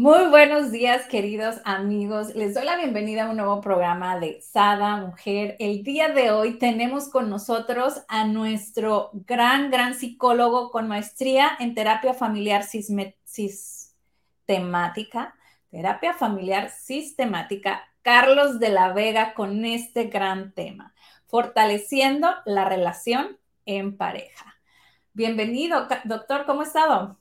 Muy buenos días, queridos amigos. Les doy la bienvenida a un nuevo programa de Sada Mujer. El día de hoy tenemos con nosotros a nuestro gran, gran psicólogo con maestría en terapia familiar sistemática, terapia familiar sistemática, Carlos de la Vega, con este gran tema, fortaleciendo la relación en pareja. Bienvenido, doctor, ¿cómo ha estado?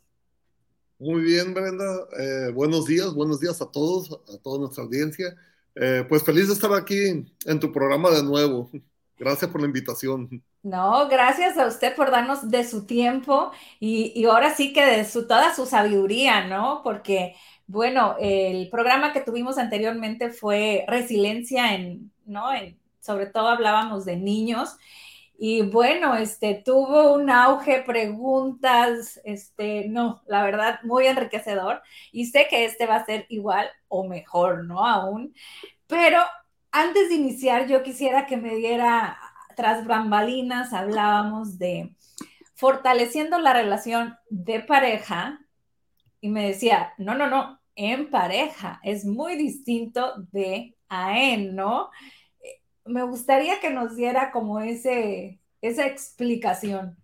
Muy bien, Brenda. Eh, buenos días, buenos días a todos, a toda nuestra audiencia. Eh, pues feliz de estar aquí en tu programa de nuevo. Gracias por la invitación. No, gracias a usted por darnos de su tiempo y, y, ahora sí que de su, toda su sabiduría, ¿no? Porque, bueno, el programa que tuvimos anteriormente fue resiliencia en, ¿no? En, sobre todo hablábamos de niños y bueno, este, tuvo un auge, preguntas, este, no, la verdad, muy enriquecedor. Y sé que este va a ser igual o mejor, ¿no? Aún. Pero antes de iniciar, yo quisiera que me diera, tras bambalinas, hablábamos de fortaleciendo la relación de pareja. Y me decía, no, no, no, en pareja es muy distinto de a en, ¿no? Me gustaría que nos diera como ese, esa explicación.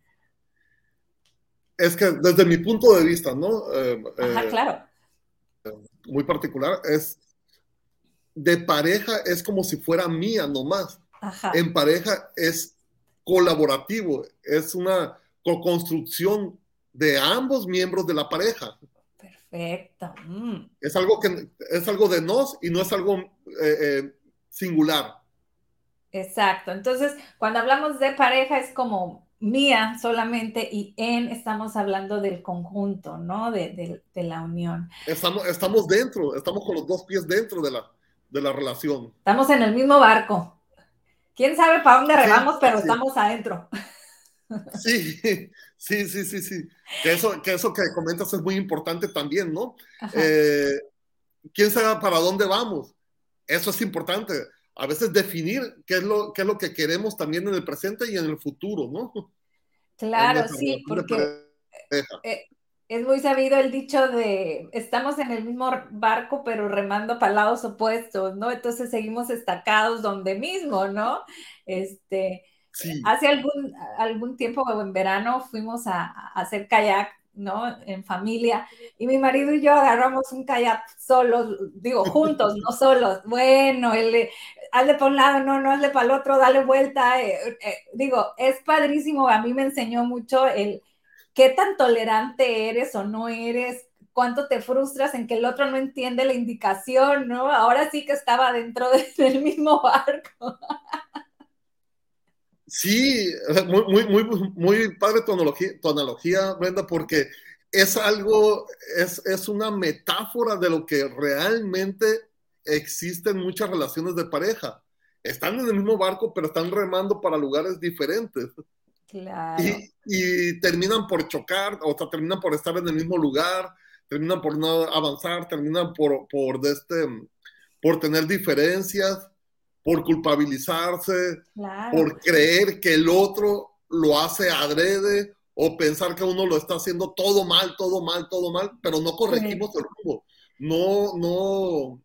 Es que desde mi punto de vista, ¿no? Eh, Ajá, eh, claro. Muy particular, es de pareja es como si fuera mía nomás. Ajá. En pareja es colaborativo, es una co-construcción de ambos miembros de la pareja. Perfecto. Mm. Es algo que es algo de nos y no es algo eh, singular. Exacto. Entonces, cuando hablamos de pareja es como mía solamente y en estamos hablando del conjunto, ¿no? De, la unión. Estamos, estamos dentro, estamos con los dos pies dentro de la, de la relación. Estamos en el mismo barco. ¿Quién sabe para dónde remamos, pero estamos adentro? Sí, sí, sí, sí, sí. Que eso, que eso que comentas es muy importante también, ¿no? Eh, ¿Quién sabe para dónde vamos? Eso es importante a veces definir qué es lo, qué es lo que queremos también en el presente y en el futuro, ¿no? Claro, sí, porque eh, es muy sabido el dicho de estamos en el mismo barco, pero remando para lados opuestos, ¿no? Entonces seguimos estacados donde mismo, ¿no? Este, hace algún, algún tiempo en verano fuimos a, a hacer kayak ¿no? En familia. Y mi marido y yo agarramos un kayak solos, digo, juntos, no solos. Bueno, él, hazle para un lado, no, no, hazle para el otro, dale vuelta. Eh, eh, digo, es padrísimo, a mí me enseñó mucho el qué tan tolerante eres o no eres, cuánto te frustras en que el otro no entiende la indicación, ¿no? Ahora sí que estaba dentro del mismo barco. Sí, muy, muy, muy, muy padre tu analogía, tu analogía, Brenda, porque es algo, es, es una metáfora de lo que realmente existen muchas relaciones de pareja. Están en el mismo barco, pero están remando para lugares diferentes. Claro. Y, terminan por chocar, o sea, terminan por estar en el mismo lugar, terminan por no avanzar, terminan por, por, de este, por tener diferencias, por culpabilizarse, por creer que el otro lo hace adrede o pensar que uno lo está haciendo todo mal, todo mal, todo mal, pero no corregimos el rumbo. No, no,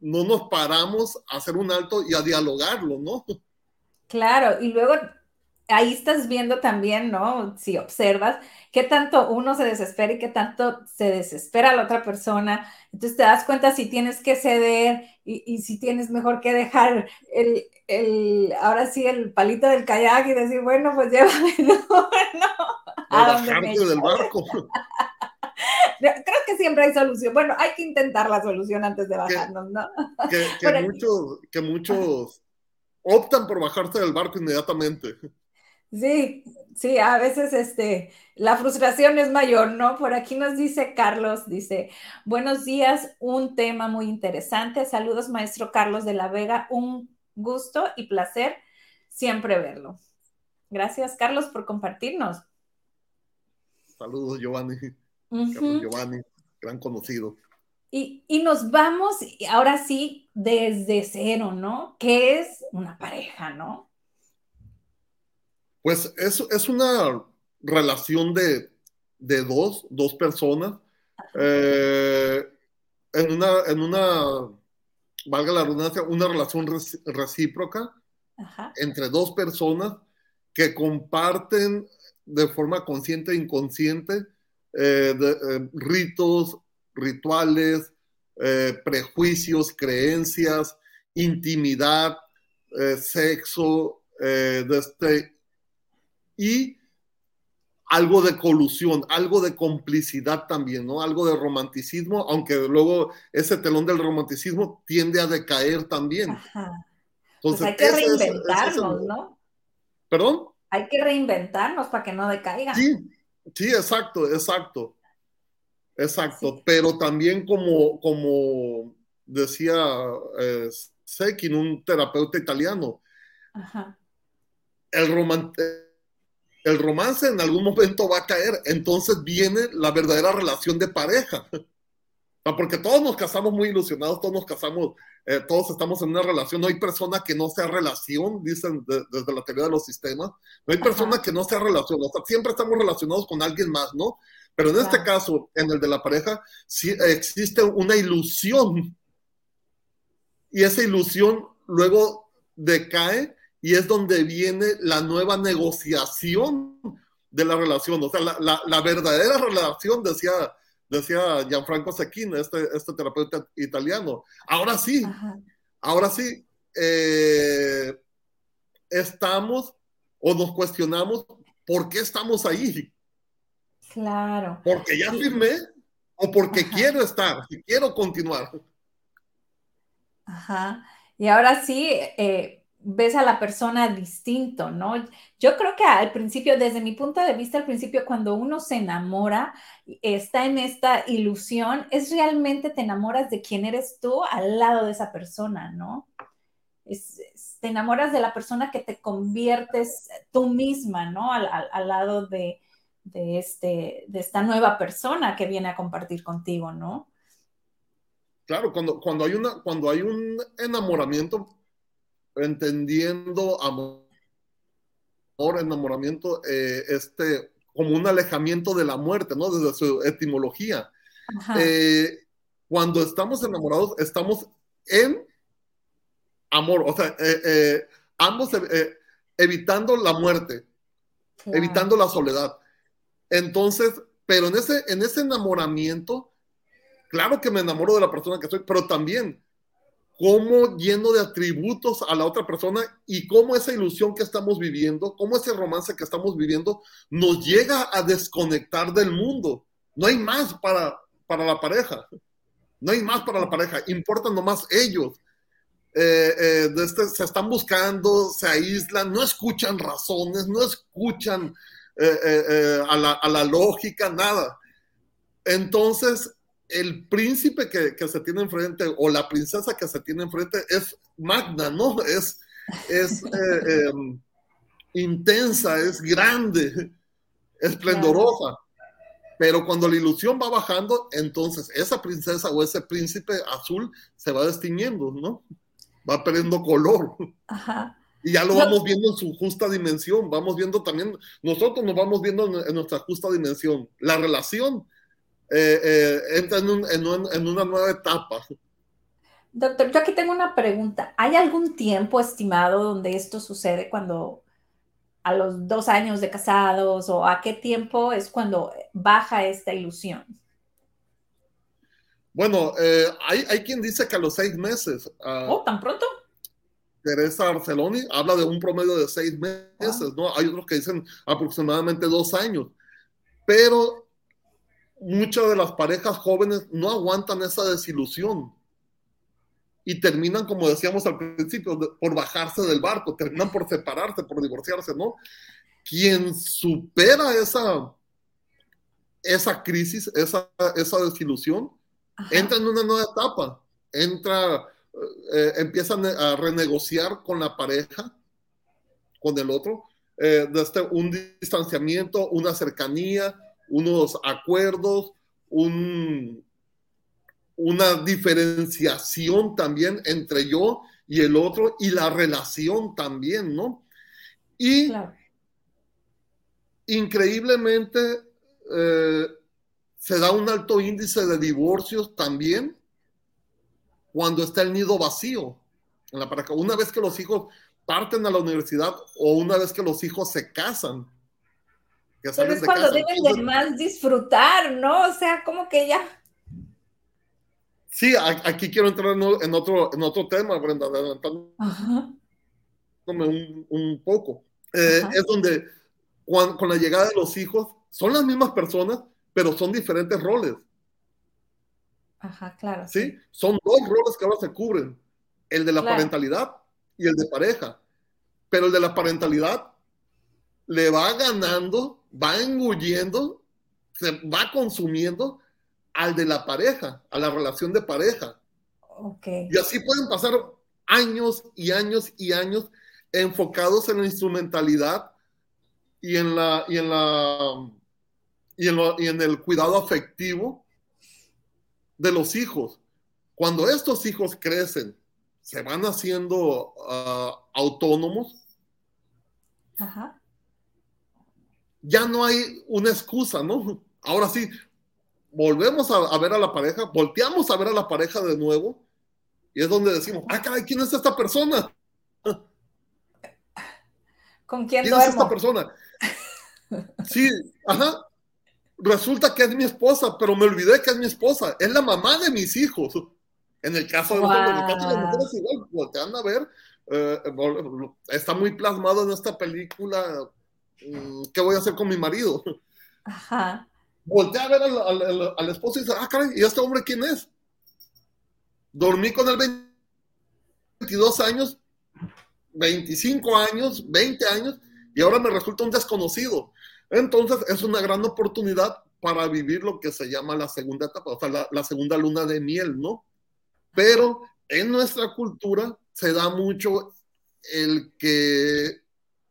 no nos paramos a hacer un alto y a dialogarlo, ¿no? Claro, y luego ahí estás viendo también, ¿no? Si observas qué tanto uno se desespera y qué tanto se desespera la otra persona. Entonces te das cuenta si tienes que ceder y, si tienes mejor que dejar el, el, ahora sí, el palito del kayak y decir, bueno, pues llévame, no, no. A del barco. Creo que siempre hay solución. Bueno, hay que intentar la solución antes de bajarnos, ¿no? Que, muchos, que muchos optan por bajarse del barco inmediatamente. Sí, sí, a veces este, la frustración es mayor, ¿no? Por aquí nos dice Carlos, dice, buenos días, un tema muy interesante. Saludos, maestro Carlos de la Vega, un gusto y placer siempre verlo. Gracias, Carlos, por compartirnos. Saludos, Giovanni. Carlos Giovanni, gran conocido. Y, y, nos vamos ahora sí desde cero, ¿no? ¿Qué es una pareja, no? Pues es, es una relación de, de dos, dos personas eh, en, una, en una, valga la redundancia, una relación recíproca entre dos personas que comparten de forma consciente e inconsciente eh, eh, ritos, rituales, prejuicios, creencias, intimidad, sexo, de este, y algo de colusión, algo de complicidad también, ¿no? Algo de romanticismo, aunque luego ese telón del romanticismo tiende a decaer también. Ajá. Entonces, pues hay que reinventarnos, ¿no? ¿Perdón? Hay que reinventarnos para que no decaigan. Sí, sí, exacto, exacto. Exacto, pero también como, como decía eh, Sekin, un terapeuta italiano, Ajá. el romanticismo el romance en algún momento va a caer, entonces viene la verdadera relación de pareja. Porque todos nos casamos muy ilusionados, todos nos casamos, eh, todos estamos en una relación. No hay persona que no sea relación, dicen desde la teoría de los sistemas. No hay persona que no sea relación. O sea, siempre estamos relacionados con alguien más, ¿no? Pero en este caso, en el de la pareja, sí existe una ilusión. Y esa ilusión luego decae y es donde viene la nueva negociación de la relación. O sea, la, verdadera relación, decía, decía Gianfranco Sacchini, este, este terapeuta italiano. Ahora sí, ahora sí, eh, estamos o nos cuestionamos por qué estamos ahí. Claro. Porque ya firmé o porque quiero estar, quiero continuar. Ajá. Y ahora sí, eh, ves a la persona distinto, ¿no? Yo creo que al principio, desde mi punto de vista, al principio, cuando uno se enamora, está en esta ilusión, es realmente te enamoras de quién eres tú al lado de esa persona, ¿no? te enamoras de la persona que te conviertes tú misma, ¿no? Al, lado de, este, de esta nueva persona que viene a compartir contigo, ¿no? Claro, cuando, cuando, hay, una, cuando hay un enamoramiento, entendiendo amor, enamoramiento, eh, este, como un alejamiento de la muerte, ¿no? Desde su etimología. Eh, cuando estamos enamorados, estamos en amor, o sea, eh, ambos evitando la muerte, evitando la soledad. Entonces, pero en ese, en ese enamoramiento, claro que me enamoro de la persona que soy, pero también cómo lleno de atributos a la otra persona y cómo esa ilusión que estamos viviendo, cómo ese romance que estamos viviendo nos llega a desconectar del mundo. No hay más para, para la pareja. No hay más para la pareja. Importan nomás ellos. Eh, eh, este, se están buscando, se aíslan, no escuchan razones, no escuchan eh, a la, a la lógica, nada. Entonces, el príncipe que, se tiene enfrente o la princesa que se tiene enfrente es magna, ¿no? Es, es eh, em, intensa, es grande, esplendorosa. Pero cuando la ilusión va bajando, entonces esa princesa o ese príncipe azul se va destiñendo, ¿no? Va perdiendo color. Y ya lo vamos viendo en su justa dimensión, vamos viendo también, nosotros nos vamos viendo en nuestra justa dimensión. La relación eh, eh, entra en, una nueva etapa. Doctor, yo aquí tengo una pregunta. ¿Hay algún tiempo estimado donde esto sucede cuando a los dos años de casados o a qué tiempo es cuando baja esta ilusión? Bueno, eh, hay, quien dice que a los seis meses. Ah, ¿Oh, tan pronto? Teresa Arceloni habla de un promedio de seis meses, ¿no? Hay otros que dicen aproximadamente dos años. Pero muchas de las parejas jóvenes no aguantan esa desilusión. Y terminan, como decíamos al principio, por bajarse del barco, terminan por separarse, por divorciarse, ¿no? quien supera esa, esa crisis, esa, esa desilusión, entra en una nueva etapa, entra, eh, empiezan a renegociar con la pareja, con el otro, eh, desde un distanciamiento, una cercanía, unos acuerdos, un, una diferenciación también entre yo y el otro y la relación también, ¿no? Y increíblemente eh, se da un alto índice de divorcios también cuando está el nido vacío en la pareja. Una vez que los hijos parten a la universidad o una vez que los hijos se casan. Pero es cuando deben de más disfrutar, ¿no? O sea, como que ya. Sí, aquí quiero entrar en otro, en otro tema, Brenda, adelantándome un, un, poco. Eh, es donde con la llegada de los hijos son las mismas personas, pero son diferentes roles. Ajá, claro. ¿Sí? Son dos roles que ahora se cubren, el de la parentalidad y el de pareja. Pero el de la parentalidad le va ganando, va engullendo, se va consumiendo al de la pareja, a la relación de pareja. Okay. Y así pueden pasar años y años y años enfocados en la instrumentalidad y en la y en la y en, y en el cuidado afectivo de los hijos. Cuando estos hijos crecen, se van haciendo ah, autónomos, ya no hay una excusa, ¿no? Ahora sí, volvemos a, ver a la pareja, volteamos a ver a la pareja de nuevo, y es donde decimos, ah, caray, ¿quién es esta persona? ¿Con quién, ¿Quién es esta persona? Sí, ajá. Resulta que es mi esposa, pero me olvidé que es mi esposa. Es la mamá de mis hijos. En el caso de los mujeres igual, voltean a ver. Eh, está muy plasmado en esta película. Mm, ¿Qué voy a hacer con mi marido? Ajá. Voltea a ver al, al, esposo y dice, ah, caray, ¿y este hombre quién es? Dormí con él 22 años, 25 años, 20 años, y ahora me resulta un desconocido. Entonces es una gran oportunidad para vivir lo que se llama la segunda etapa, o sea, la, segunda luna de miel, ¿no? Pero en nuestra cultura se da mucho el que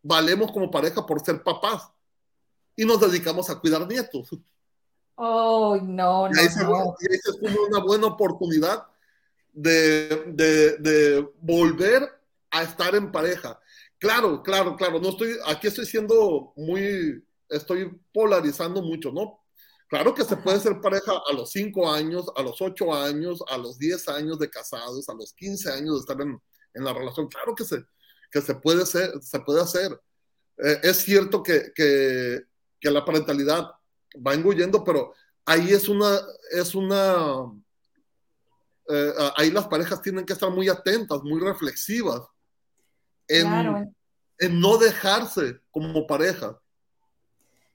valemos como pareja por ser papás y nos dedicamos a cuidar nietos. Oh, no, no. Y ahí, se, una buena oportunidad de, de, de, volver a estar en pareja. Claro, claro, claro. No estoy, aquí estoy siendo muy estoy polarizando mucho, ¿no? Claro que se puede ser pareja a los 5 años, a los 8 años, a los 10 años de casados, a los 15 años de estar en, en la relación. Claro que se, que se, puede, ser, se puede hacer. Eh, es cierto que, que, que, la parentalidad va engullendo, pero ahí es una, es una, eh, ahí las parejas tienen que estar muy atentas, muy reflexivas en, en no dejarse como pareja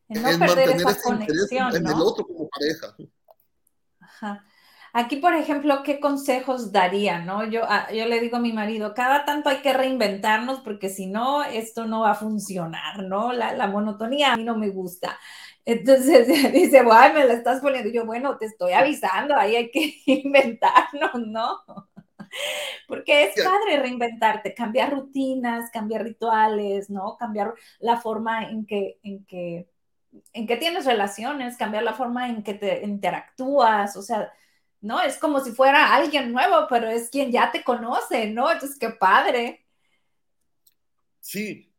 en no perder esa conexión, en el otro como pareja. Ajá. Aquí, por ejemplo, ¿qué consejos daría? ¿no? Yo, ah, yo le digo a mi marido, cada tanto hay que reinventarnos porque si no, esto no va a funcionar, ¿no? La, la monotonía a mí no me gusta. Entonces dice, guay, me la estás poniendo. Y yo, bueno, te estoy avisando, ahí hay que inventarnos, ¿no? Porque es padre reinventarte, cambiar rutinas, cambiar rituales, ¿no? Cambiar la forma en que, en que en que tienes relaciones, cambiar la forma en que te interactúas, o sea, ¿no? Es como si fuera alguien nuevo, pero es quien ya te conoce, ¿no? Entonces, qué padre. Sí,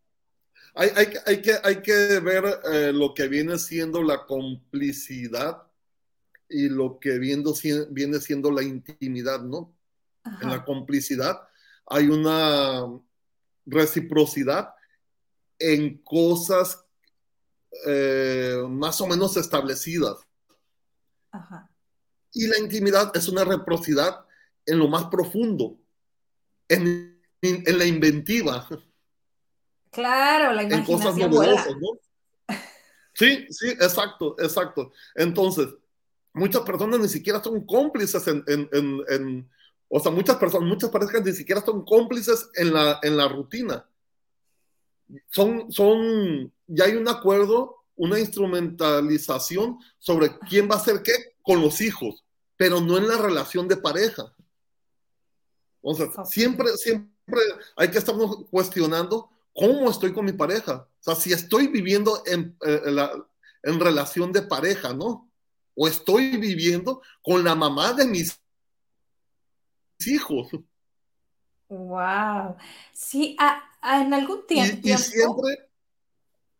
hay, hay, que, hay que ver eh, lo que viene siendo la complicidad y lo que viendo, viene siendo la intimidad, ¿no? En la complicidad hay una reciprocidad en cosas eh, más o menos establecidas. Y la intimidad es una reciprocidad en lo más profundo, en, la inventiva. Claro, la imaginación. En cosas novedosas, ¿no? Sí, sí, exacto, exacto. Entonces, muchas personas ni siquiera son cómplices en, en, o sea, muchas personas, muchas parejas ni siquiera son cómplices en la, en la rutina. Son, son ya hay un acuerdo, una instrumentalización sobre quién va a hacer qué con los hijos, pero no en la relación de pareja. O sea, siempre, siempre hay que estarnos cuestionando cómo estoy con mi pareja. O sea, si estoy viviendo en, eh, en relación de pareja, ¿no? O estoy viviendo con la mamá de mis hijos. Wow. Sí, en algún tiempo. Y, siempre.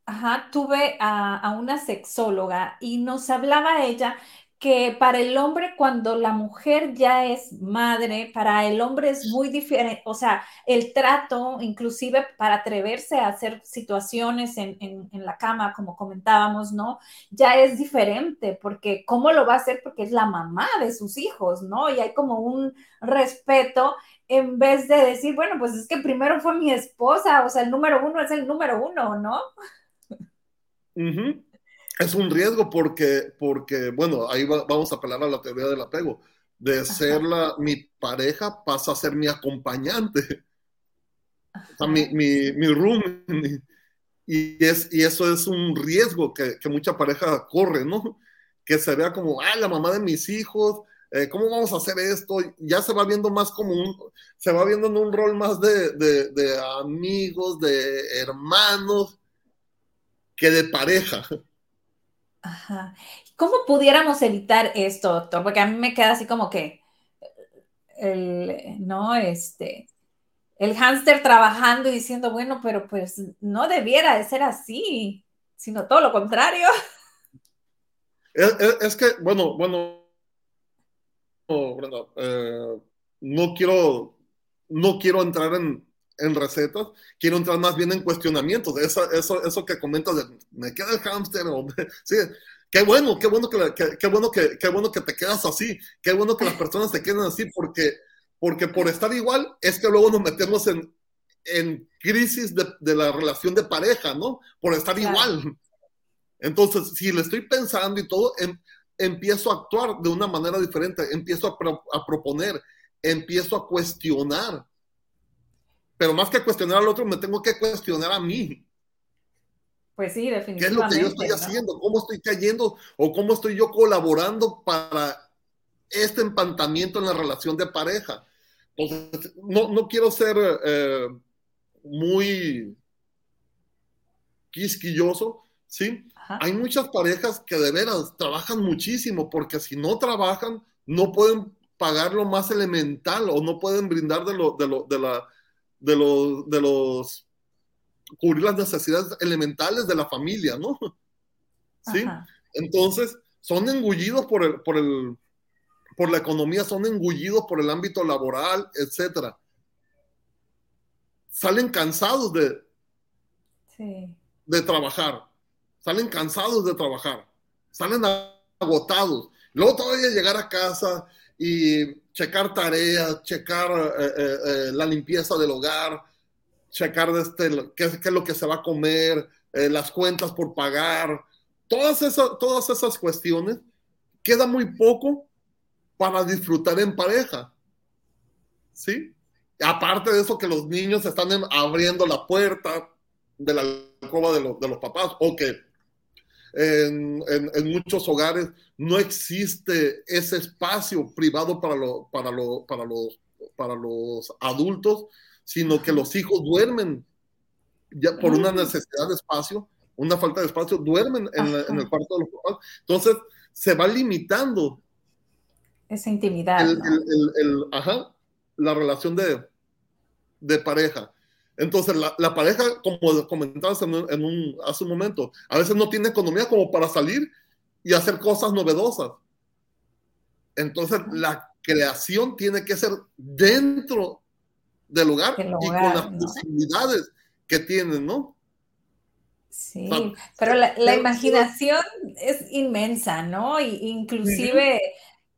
Ajá, tuve a, a, una sexóloga y nos hablaba ella que para el hombre cuando la mujer ya es madre, para el hombre es muy diferente, o sea, el trato, inclusive para atreverse a hacer situaciones en, en, la cama, como comentábamos, ¿no? Ya es diferente, porque ¿cómo lo va a hacer? Porque es la mamá de sus hijos, ¿no? Y hay como un respeto en vez de decir, bueno, pues es que primero fue mi esposa, o sea, el número uno es el número uno, ¿no? Uh es un riesgo porque, porque bueno, ahí vamos a apelar a la teoría del apego. De ser la, mi pareja pasa a ser mi acompañante. O sea, mi, mi, mi room. Y, es, y eso es un riesgo que, que, mucha pareja corre, ¿no? Que se vea como, ah, la mamá de mis hijos, eh, ¿cómo vamos a hacer esto? Ya se va viendo más como un, se va viendo en un rol más de, de, de amigos, de hermanos, que de pareja. Ajá. ¿Cómo pudiéramos evitar esto, doctor? Porque a mí me queda así como que el, no, este, el hámster trabajando y diciendo, bueno, pero pues no debiera de ser así, sino todo lo contrario. Es, que, bueno, bueno, eh, no quiero, no quiero entrar en, en recetas, quiero entrar más bien en cuestionamientos. Eso, eso, eso que comentas de me queda el hámster, sí, qué bueno, qué bueno que, qué, bueno que, qué bueno que te quedas así, qué bueno que las personas te queden así, porque, porque por estar igual es que luego nos metemos en, en crisis de, de la relación de pareja, ¿no? Por estar igual. Entonces, si le estoy pensando y todo, em, empiezo a actuar de una manera diferente, empiezo a, a proponer, empiezo a cuestionar pero más que cuestionar al otro, me tengo que cuestionar a mí. Pues sí, definitivamente. ¿Qué es lo que yo estoy haciendo? ¿Cómo estoy cayendo? ¿O cómo estoy yo colaborando para este empantamiento en la relación de pareja? Entonces, no, no quiero ser eh, muy quisquilloso, ¿sí? Hay muchas parejas que de veras trabajan muchísimo porque si no trabajan, no pueden pagar lo más elemental o no pueden brindar de, lo, de, lo, de la de los, de los, cubrir las necesidades elementales de la familia, ¿no? ¿Sí? Entonces, son engullidos por el, por el, por la economía, son engullidos por el ámbito laboral, etcétera. Salen cansados de, de trabajar, salen cansados de trabajar, salen agotados. Luego todavía llegar a casa y checar tareas, checar eh, eh, eh, la limpieza del hogar, checar este, qué, es lo que se va a comer, las cuentas por pagar, todas esas, todas esas cuestiones, queda muy poco para disfrutar en pareja. ¿Sí? Aparte de eso que los niños están abriendo la puerta de la alcoba de, de los papás o que en, muchos hogares no existe ese espacio privado para, para, para, los, para los adultos, sino que los hijos duermen ya por una necesidad de espacio, una falta de espacio, duermen en, el cuarto de los papás. Entonces, se va limitando. Esa intimidad. ajá, la relación de, de pareja. Entonces, la, pareja, como comentabas en, un, hace un momento, a veces no tiene economía como para salir y hacer cosas novedosas. Entonces, la creación tiene que ser dentro del lugar y con las posibilidades que tienen, ¿no? Sí, pero la, imaginación es inmensa, ¿no? Y, inclusive,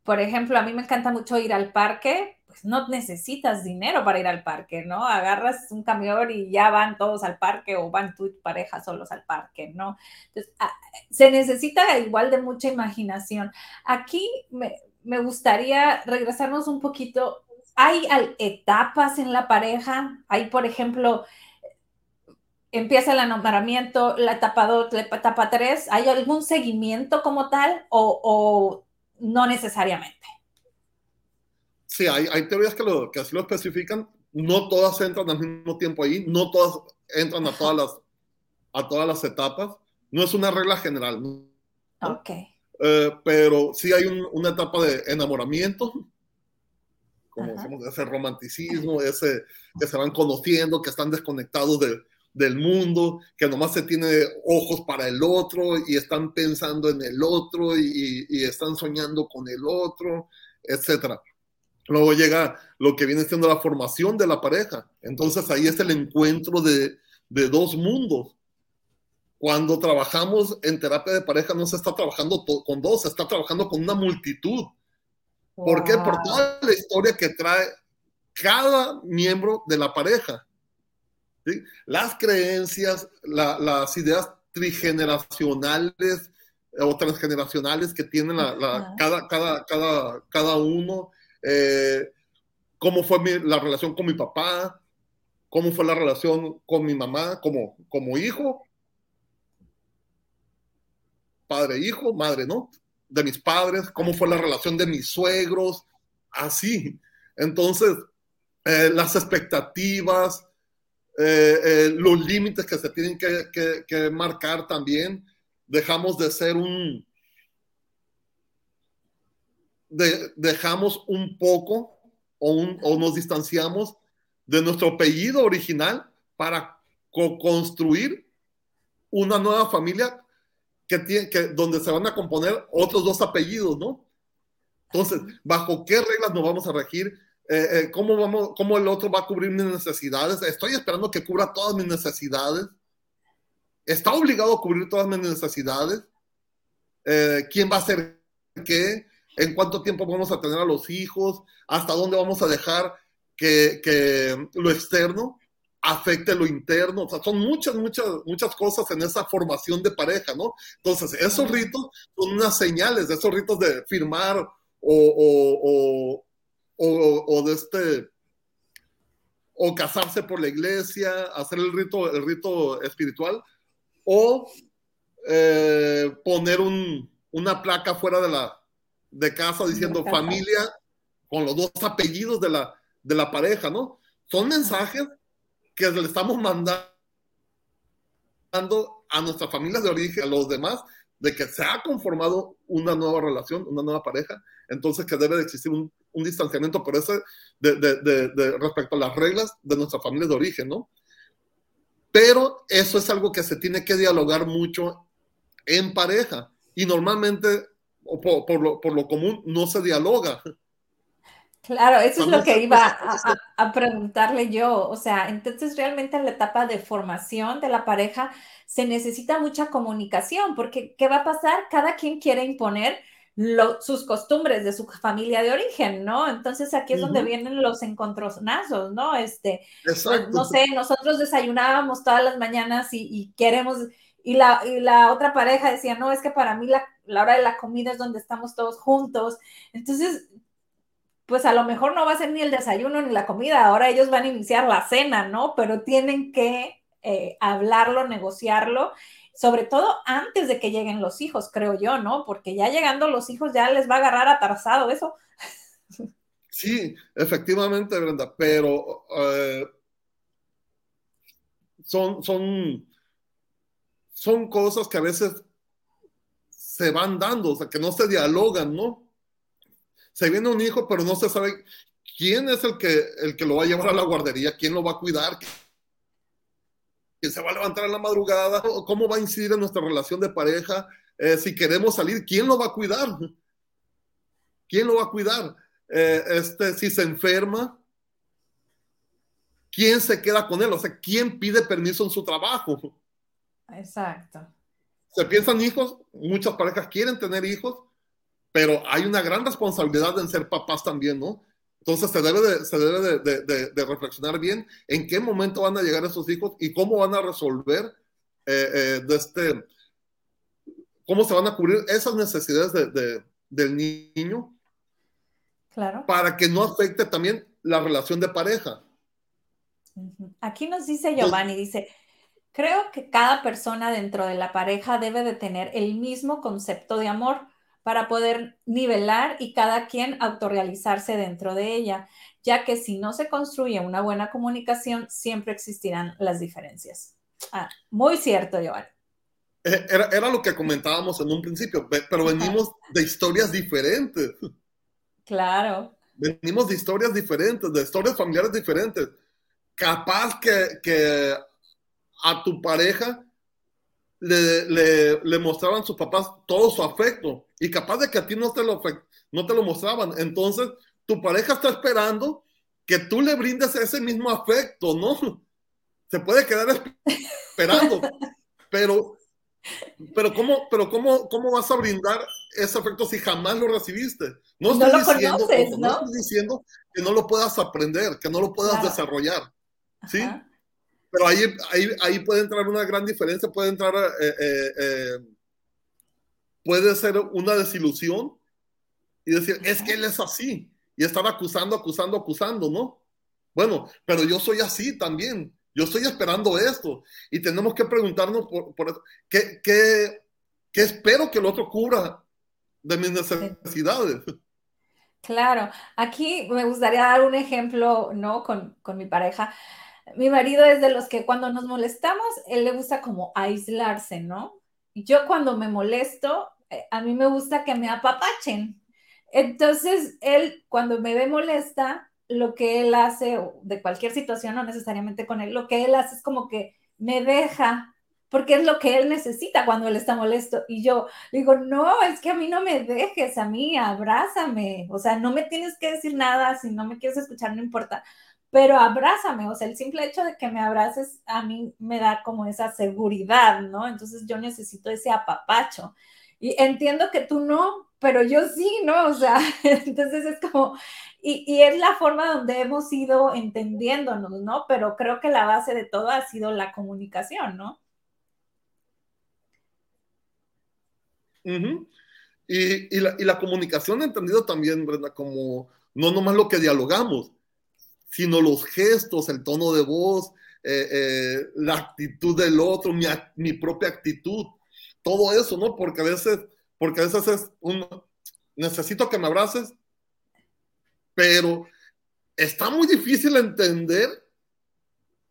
por ejemplo, a mí me encanta mucho ir al parque pues, no necesitas dinero para ir al parque, ¿no? Agarras un camión y ya van todos al parque o van tu pareja solos al parque, ¿no? Entonces, ah, se necesita igual de mucha imaginación. Aquí me, me gustaría regresarnos un poquito. ¿Hay etapas en la pareja? Hay, por ejemplo, empieza el enamoramiento, la etapa 2, la etapa 3, ¿hay algún seguimiento como tal o, no necesariamente? Sí, hay, hay teorías que, lo, que así lo especifican. No todas entran al mismo tiempo ahí, no todas entran a todas las, a todas las etapas. No es una regla general. Ok. Eh, pero sí hay una etapa de enamoramiento, como decimos, ese romanticismo, ese que se van conociendo, que están desconectados de, del mundo, que nomás se tiene ojos para el otro y están pensando en el otro y, están soñando con el otro, etc. Luego llega lo que viene siendo la formación de la pareja. Entonces ahí es el encuentro de, de dos mundos. Cuando trabajamos en terapia de pareja no se está trabajando con dos, se está trabajando con una multitud. ¿Por qué? Por toda la historia que trae cada miembro de la pareja. Las creencias, las ideas trigeneracionales o transgeneracionales que tienen cada, cada, cada, cada uno, eh, cómo fue la relación con mi papá, cómo fue la relación con mi mamá como, como hijo, padre-hijo, madre, ¿no? De mis padres, cómo fue la relación de mis suegros, así. Entonces, eh, las expectativas, eh, los límites que se tienen que, marcar también. Dejamos de ser un... dejamos un poco o, nos distanciamos de nuestro apellido original para construir una nueva familia que tiene, que, donde se van a componer otros dos apellidos, ¿no? Entonces, ¿bajo qué reglas nos vamos a regir? Eh, eh, ¿cómo, vamos, ¿cómo el otro va a cubrir mis necesidades? Estoy esperando que cubra todas mis necesidades. ¿Está obligado a cubrir todas mis necesidades? Eh, ¿Quién va a hacer qué? ¿En cuánto tiempo vamos a tener a los hijos? ¿Hasta dónde vamos a dejar que, que lo externo afecte lo interno? O sea, son muchas, muchas, muchas cosas en esa formación de pareja, ¿no? Entonces, esos ritos son unas señales, esos ritos de firmar o, o o, de este o casarse por la iglesia, hacer el rito, el rito espiritual, o eh, poner una placa fuera de la de casa diciendo familia con los dos apellidos de la, de la pareja, ¿no? Son mensajes que le estamos mandando a nuestras familias de origen, a los demás, de que se ha conformado una nueva relación, una nueva pareja, entonces que debe de existir un, un distanciamiento por eso de, de, de, respecto a las reglas de nuestra familia de origen, ¿no? Pero eso es algo que se tiene que dialogar mucho en pareja y normalmente, o por, por, lo, por lo, común, no se dialoga. Claro, eso es lo que iba a, a, preguntarle yo. O sea, entonces realmente en la etapa de formación de la pareja se necesita mucha comunicación, porque ¿qué va a pasar? Cada quien quiere imponer sus costumbres de su familia de origen, ¿no? Entonces aquí es donde vienen los encontronazos, ¿no? Este, pues, no sé, nosotros desayunábamos todas las mañanas y, queremos, y la, y la, otra pareja decía, no, es que para mí la, la, hora de la comida es donde estamos todos juntos. Entonces, pues a lo mejor no va a ser ni el desayuno ni la comida, ahora ellos van a iniciar la cena, ¿no? Pero tienen que eh, hablarlo, negociarlo sobre todo antes de que lleguen los hijos, creo yo, ¿no? Porque ya llegando los hijos ya les va a agarrar atrasado eso. Sí, efectivamente, Brenda, pero eh, son, son, son cosas que a veces se van dando, o sea, que no se dialogan, ¿no? Se viene un hijo, pero no se sabe quién es el que, el que lo va a llevar a la guardería, quién lo va a cuidar, se va a levantar en la madrugada, cómo va a incidir en nuestra relación de pareja, eh, si queremos salir, ¿quién lo va a cuidar? ¿Quién lo va a cuidar? Eh, este, si se enferma, ¿quién se queda con él? O sea, ¿quién pide permiso en su trabajo? Exacto. Se piensan hijos, muchas parejas quieren tener hijos, pero hay una gran responsabilidad en ser papás también, ¿no? Entonces se debe, de, se debe de, reflexionar bien en qué momento van a llegar esos hijos y cómo van a resolver eh, eh, de este, cómo se van a cubrir esas necesidades del niño. Claro. Para que no afecte también la relación de pareja. Aquí nos dice Giovanni, dice, Creo que cada persona dentro de la pareja debe de tener el mismo concepto de amor para poder nivelar y cada quien autorrealizarse dentro de ella, ya que si no se construye una buena comunicación, siempre existirán las diferencias. Ah, muy cierto, Joan. Eh, era, era, lo que comentábamos en un principio, pero venimos de historias diferentes. Claro. Venimos de historias diferentes, de historias familiares diferentes. Capaz que, que a tu pareja le, le, le, mostraban sus papás todo su afecto y capaz de que a ti no te, lo, no te lo mostraban. Entonces, tu pareja está esperando que tú le brindes ese mismo afecto, ¿no? Se puede quedar esperando, pero, pero, ¿cómo, pero cómo, ¿cómo vas a brindar ese afecto si jamás lo recibiste? No, estoy, lo diciendo, conoces, ¿no? estoy diciendo que no lo puedas aprender, que no lo puedas desarrollar, ¿sí? Pero ahí, ahí, ahí puede entrar una gran diferencia, puede entrar, eh, eh, eh, puede ser una desilusión y decir, es que él es así, y estar acusando, acusando, acusando, ¿no? Bueno, pero yo soy así también, yo estoy esperando esto, y tenemos que preguntarnos por, por ¿qué, qué, qué espero que el otro cubra de mis necesidades? Claro, aquí me gustaría dar un ejemplo, ¿no? Con, con mi pareja. Mi marido es de los que cuando nos molestamos, él le gusta como aislarse, ¿no? Yo cuando me molesto, eh, a mí me gusta que me apapachen. Entonces, él cuando me ve molesta, lo que él hace, de cualquier situación, no necesariamente con él, lo que él hace es como que me deja, porque es lo que él necesita cuando él está molesto. Y yo digo, no, es que a mí no me dejes, a mí abrázame, o sea, no me tienes que decir nada, si no me quieres escuchar, no importa, pero abrázame, o sea, el simple hecho de que me abraces a mí me da como esa seguridad, ¿no? Entonces yo necesito ese apapacho. Y entiendo que tú no, pero yo sí, ¿no? O sea, entonces es como, y, y, es la forma donde hemos ido entendiéndonos, ¿no? Pero creo que la base de todo ha sido la comunicación, ¿no? y, y, la, y la comunicación entendido también, Brenda, como no nomás lo que dialogamos, sino los gestos, el tono de voz, eh, eh, la actitud del otro, mi, propia actitud, todo eso, ¿no? Porque a veces, porque a veces es un, necesito que me abraces, pero está muy difícil entender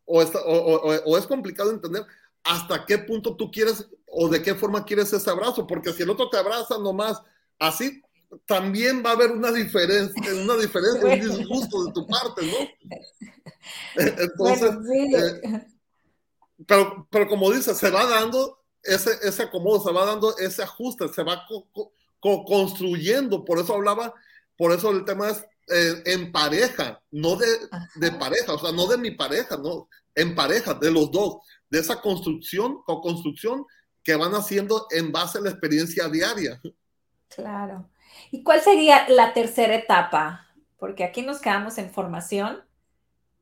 o, o es complicado entender hasta qué punto tú quieres o de qué forma quieres ese abrazo, porque si el otro te abraza nomás así, también va a haber una diferencia, una diferencia, un disgusto de tu parte, ¿no? Entonces, eh, pero, pero como dice, se va dando ese, ese acomodo, se va dando ese ajuste, se va co co construyendo, por eso hablaba, por eso el tema es eh, en pareja, no de, de, pareja, o sea, no de mi pareja, no, en pareja, de los dos, de esa construcción, co-construcción que van haciendo en base a la experiencia diaria. Claro. ¿Y cuál sería la tercera etapa? Porque aquí nos quedamos en formación.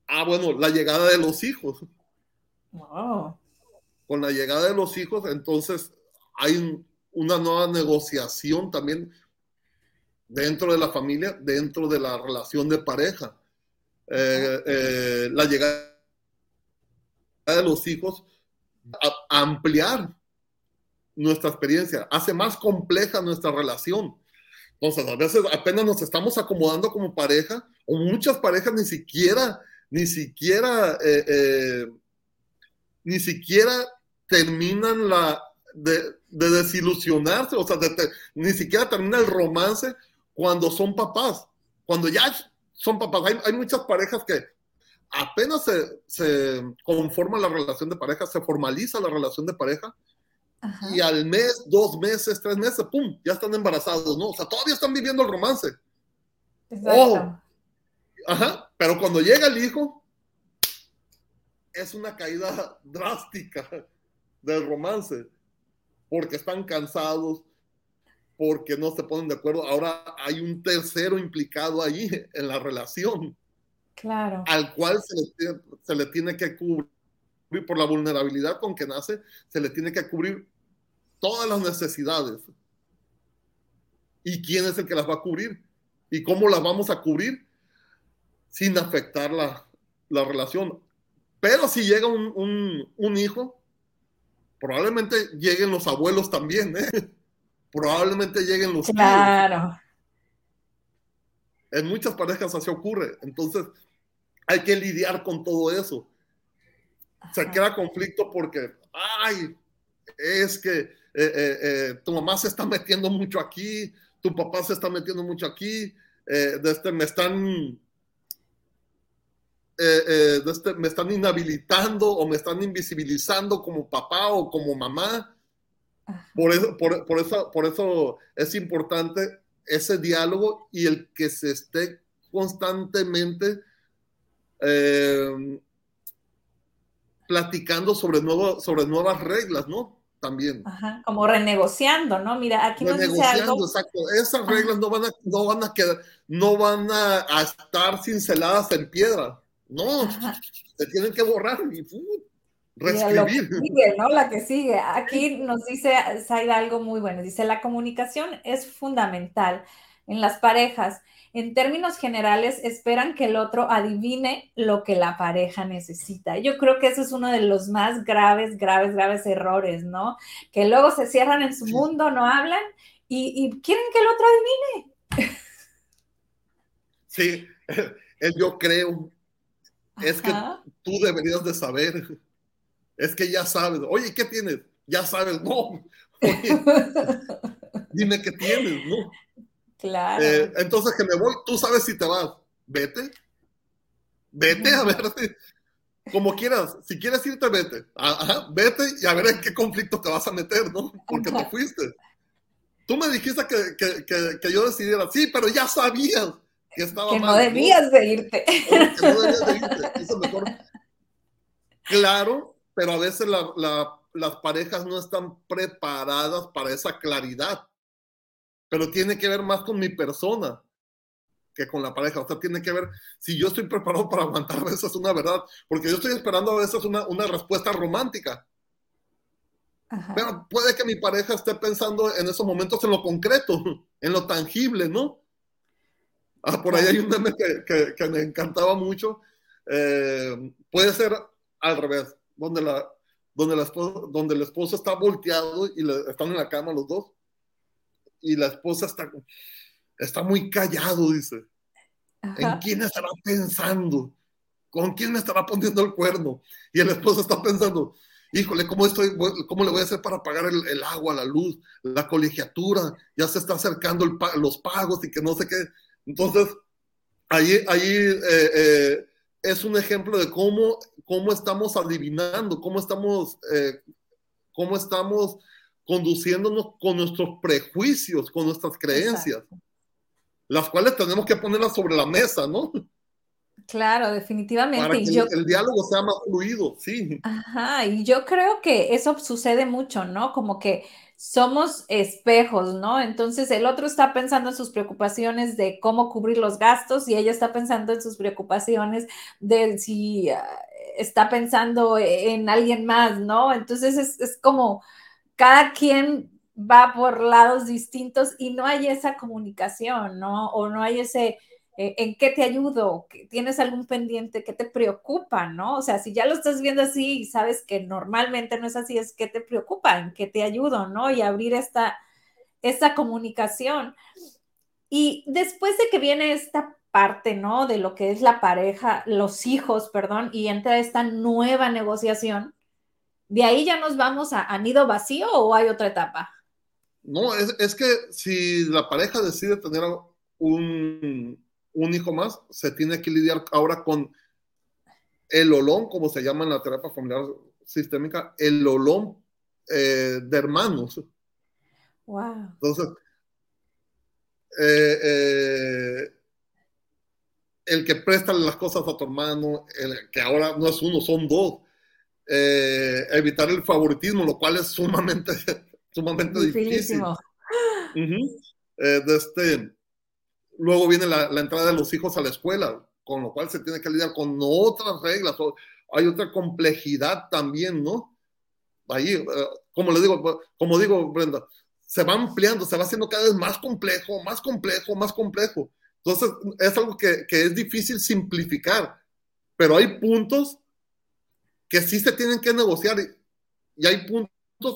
Ah, bueno, la llegada de los hijos. Con la llegada de los hijos, entonces hay una nueva negociación también dentro de la familia, dentro de la relación de pareja. Eh, eh, la llegada de los hijos a ampliar nuestra experiencia, hace más compleja nuestra relación. Entonces, a veces apenas nos estamos acomodando como pareja, o muchas parejas ni siquiera, ni siquiera, eh, eh, ni siquiera terminan la, de, desilusionarse, o sea, ni siquiera termina el romance cuando son papás, cuando ya son papás. Hay, hay muchas parejas que apenas se, se, conforma la relación de pareja, se formaliza la relación de pareja, y al mes, dos meses, tres meses, ¡pum! Ya están embarazados, ¿no? O sea, todavía están viviendo el romance. Exacto. ajá, pero cuando llega el hijo, es una caída drástica del romance, porque están cansados, porque no se ponen de acuerdo. Ahora hay un tercero implicado ahí en la relación. Claro. Al cual se le, se le tiene que cubrir por la vulnerabilidad con que nace, se le tiene que cubrir todas las necesidades. ¿Y quién es el que las va a cubrir? ¿Y cómo las vamos a cubrir? Sin afectar la, la relación. Pero si llega un, un, un, hijo, probablemente lleguen los abuelos también, ¿eh? probablemente lleguen los claro. En muchas parejas así ocurre. Entonces, hay que lidiar con todo eso. Se crea conflicto porque, ay, es que eh, eh, eh, tu mamá se está metiendo mucho aquí, tu papá se está metiendo mucho aquí, este, me están este, me están inhabilitando o me están invisibilizando como papá o como mamá. Por eso, por, eso, por eso es importante ese diálogo y el que se esté constantemente platicando sobre, nuevo, sobre nuevas reglas, ¿no? También. Ajá, como renegociando, ¿no? Mira, aquí nos dice algo. exacto. Esas reglas no van a, no van a quedar, no van a, estar cinceladas en piedra. No, se tienen que borrar y reescribir. sigue, ¿no? La que sigue. Aquí nos dice Zaida algo muy bueno. Dice, la comunicación es fundamental en las parejas en términos generales esperan que el otro adivine lo que la pareja necesita. Yo creo que eso es uno de los más graves, graves, graves errores, ¿no? Que luego se cierran en su mundo, no hablan y, quieren que el otro adivine. Sí, yo creo. Es que tú deberías de saber. Es que ya sabes. Oye, ¿qué tienes? Ya sabes. No. dime qué tienes, ¿no? Claro. Eh, entonces que me voy, tú sabes si te vas, vete, vete a ver, como quieras, si quieres irte, vete, Ajá, vete y a ver en qué conflicto te vas a meter, ¿no? Porque te fuiste. Tú me dijiste que, que, que, yo decidiera, sí, pero ya sabías que estaba que no debías de irte. Que no debías de irte, eso mejor. Claro, pero a veces la, la, las parejas no están preparadas para esa claridad pero tiene que ver más con mi persona que con la pareja. O sea, tiene que ver si yo estoy preparado para aguantar a veces una verdad, porque yo estoy esperando a veces una, una respuesta romántica. Pero puede que mi pareja esté pensando en esos momentos en lo concreto, en lo tangible, ¿no? Ah, por ahí hay un meme que, que, me encantaba mucho. Eh, puede ser al revés, donde, la, donde, la donde el esposo está volteado y le, están en la cama los dos y la esposa está, está muy callado, dice. ¿En quién estará pensando? ¿Con quién me estará poniendo el cuerno? Y el esposo está pensando, híjole, ¿cómo, estoy, cómo le voy a hacer para pagar el, agua, la luz, la colegiatura? Ya se está acercando los pagos y que no sé qué. Entonces, ahí, ahí eh, eh, es un ejemplo de cómo, cómo estamos adivinando, cómo estamos, eh, cómo estamos conduciéndonos con nuestros prejuicios, con nuestras creencias, las cuales tenemos que ponerlas sobre la mesa, ¿no? Claro, definitivamente. Para que el, diálogo sea más fluido, sí. Ajá, y yo creo que eso sucede mucho, ¿no? Como que somos espejos, ¿no? Entonces el otro está pensando en sus preocupaciones de cómo cubrir los gastos y ella está pensando en sus preocupaciones de si ah, está pensando en alguien más, ¿no? Entonces es, es como cada quien va por lados distintos y no hay esa comunicación, ¿no? O no hay ese, eh, ¿en qué te ayudo? ¿Tienes algún pendiente que te preocupa, ¿no? O sea, si ya lo estás viendo así y sabes que normalmente no es así, es que te preocupa, en qué te ayudo, ¿no? Y abrir esta, esta comunicación. Y después de que viene esta parte, ¿no? De lo que es la pareja, los hijos, perdón, y entra esta nueva negociación, ¿De ahí ya nos vamos a, nido vacío o hay otra etapa? No, es, que si la pareja decide tener un, hijo más, se tiene que lidiar ahora con el olón, como se llama en la terapia familiar sistémica, el olón eh, de hermanos. Wow. Entonces, eh, eh, el que presta las cosas a tu hermano, el que ahora no es uno, son dos eh, evitar el favoritismo, lo cual es sumamente, sumamente difícil. Eh, este, luego viene la, entrada de los hijos a la escuela, con lo cual se tiene que lidiar con otras reglas. Hay otra complejidad también, ¿no? Ahí, eh, como le digo, como digo, Brenda, se va ampliando, se va haciendo cada vez más complejo, más complejo, más complejo. Entonces, es algo que, que es difícil simplificar, pero hay puntos que sí se tienen que negociar y, hay puntos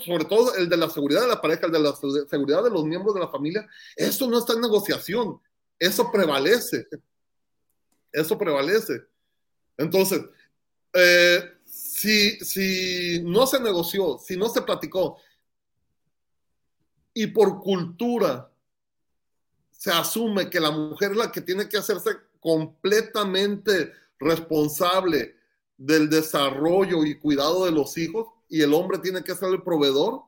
sobre todo el de la seguridad de la pareja, el de la seguridad de los miembros de la familia, eso no está en negociación, eso prevalece. Eso prevalece. Entonces, eh, si, si no se negoció, si no se platicó, y por cultura se asume que la mujer es la que tiene que hacerse completamente responsable del desarrollo y cuidado de los hijos y el hombre tiene que ser el proveedor,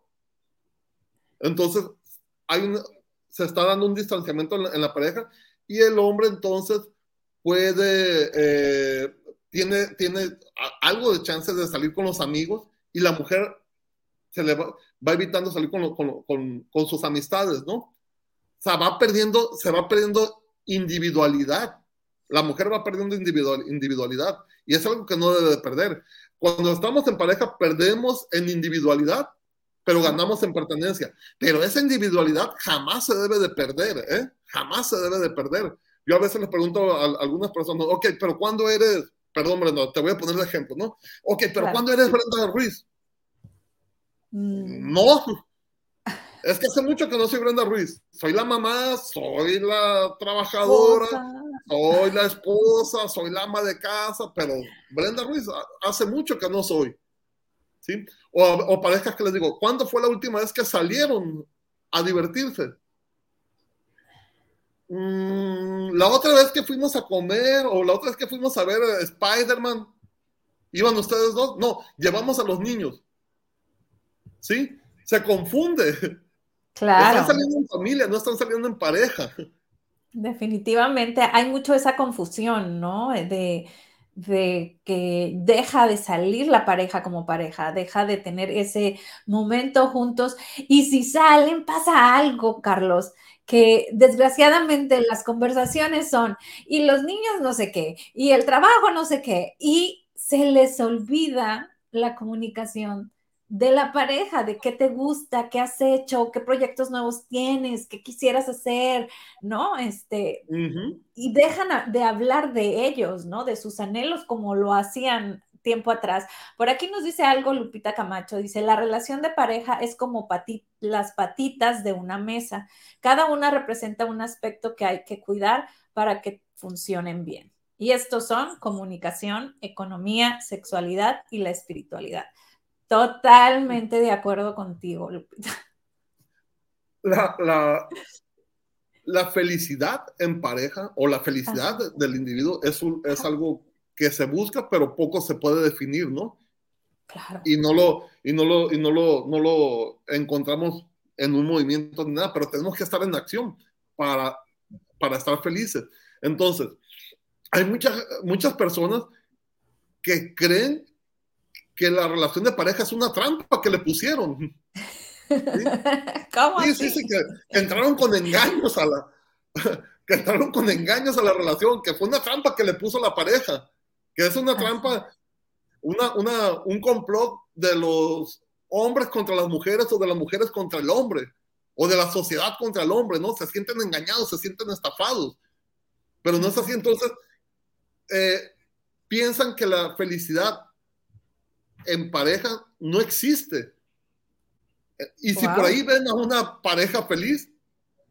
entonces hay se está dando un distanciamiento en la, pareja y el hombre entonces puede, eh, tiene, tiene algo de chance de salir con los amigos y la mujer se le va, evitando salir con, con, con, sus amistades, ¿no? O sea, va perdiendo, se va perdiendo individualidad. La mujer va perdiendo individual, individualidad y es algo que no debe de perder. Cuando estamos en pareja, perdemos en individualidad, pero ganamos en pertenencia. Pero esa individualidad jamás se debe de perder, ¿eh? Jamás se debe de perder. Yo a veces les pregunto a, algunas personas, ok, pero ¿cuándo eres? Perdón, Brenda, te voy a poner de ejemplo, ¿no? Ok, pero ¿cuándo eres Brenda Ruiz? Mm. No, es que hace mucho que no soy Brenda Ruiz. Soy la mamá, soy la trabajadora, soy la esposa, soy la ama de casa, pero Brenda Ruiz hace mucho que no soy. ¿Sí? O, o parejas que les digo, ¿cuándo fue la última vez que salieron a divertirse? Mm, la otra vez que fuimos a comer o la otra vez que fuimos a ver Spider-Man, ¿iban ustedes dos? No, llevamos a los niños. ¿Sí? Se confunde. Claro. Están saliendo en familia, no están saliendo en pareja. Definitivamente hay mucho esa confusión, ¿no? De, de que deja de salir la pareja como pareja, deja de tener ese momento juntos y si salen pasa algo, Carlos, que desgraciadamente las conversaciones son y los niños no sé qué y el trabajo no sé qué y se les olvida la comunicación de la pareja, de qué te gusta, qué has hecho, qué proyectos nuevos tienes, qué quisieras hacer, ¿no? Este, y dejan de hablar de ellos, ¿no? De sus anhelos como lo hacían tiempo atrás. Por aquí nos dice algo Lupita Camacho, dice, la relación de pareja es como las patitas de una mesa. Cada una representa un aspecto que hay que cuidar para que funcionen bien. Y estos son comunicación, economía, sexualidad y la espiritualidad. Totalmente de acuerdo contigo, Lupita. La, la, felicidad en pareja o la felicidad del individuo es, es algo que se busca, pero poco se puede definir, ¿no? Claro. Y no lo, y no lo, y no lo, no lo encontramos en un movimiento ni nada, pero tenemos que estar en acción para, para estar felices. Entonces, hay muchas, muchas personas que creen que la relación de pareja es una trampa que le pusieron. ¿Cómo sí, sí, sí, que, entraron con engaños a la que entraron con engaños a la relación, que fue una trampa que le puso la pareja, que es una trampa, una, una, un complot de los hombres contra las mujeres o de las mujeres contra el hombre, o de la sociedad contra el hombre, ¿no? Se sienten engañados, se sienten estafados, pero no es así. Entonces, eh, piensan que la felicidad en pareja no existe. Y si por ahí ven a una pareja feliz,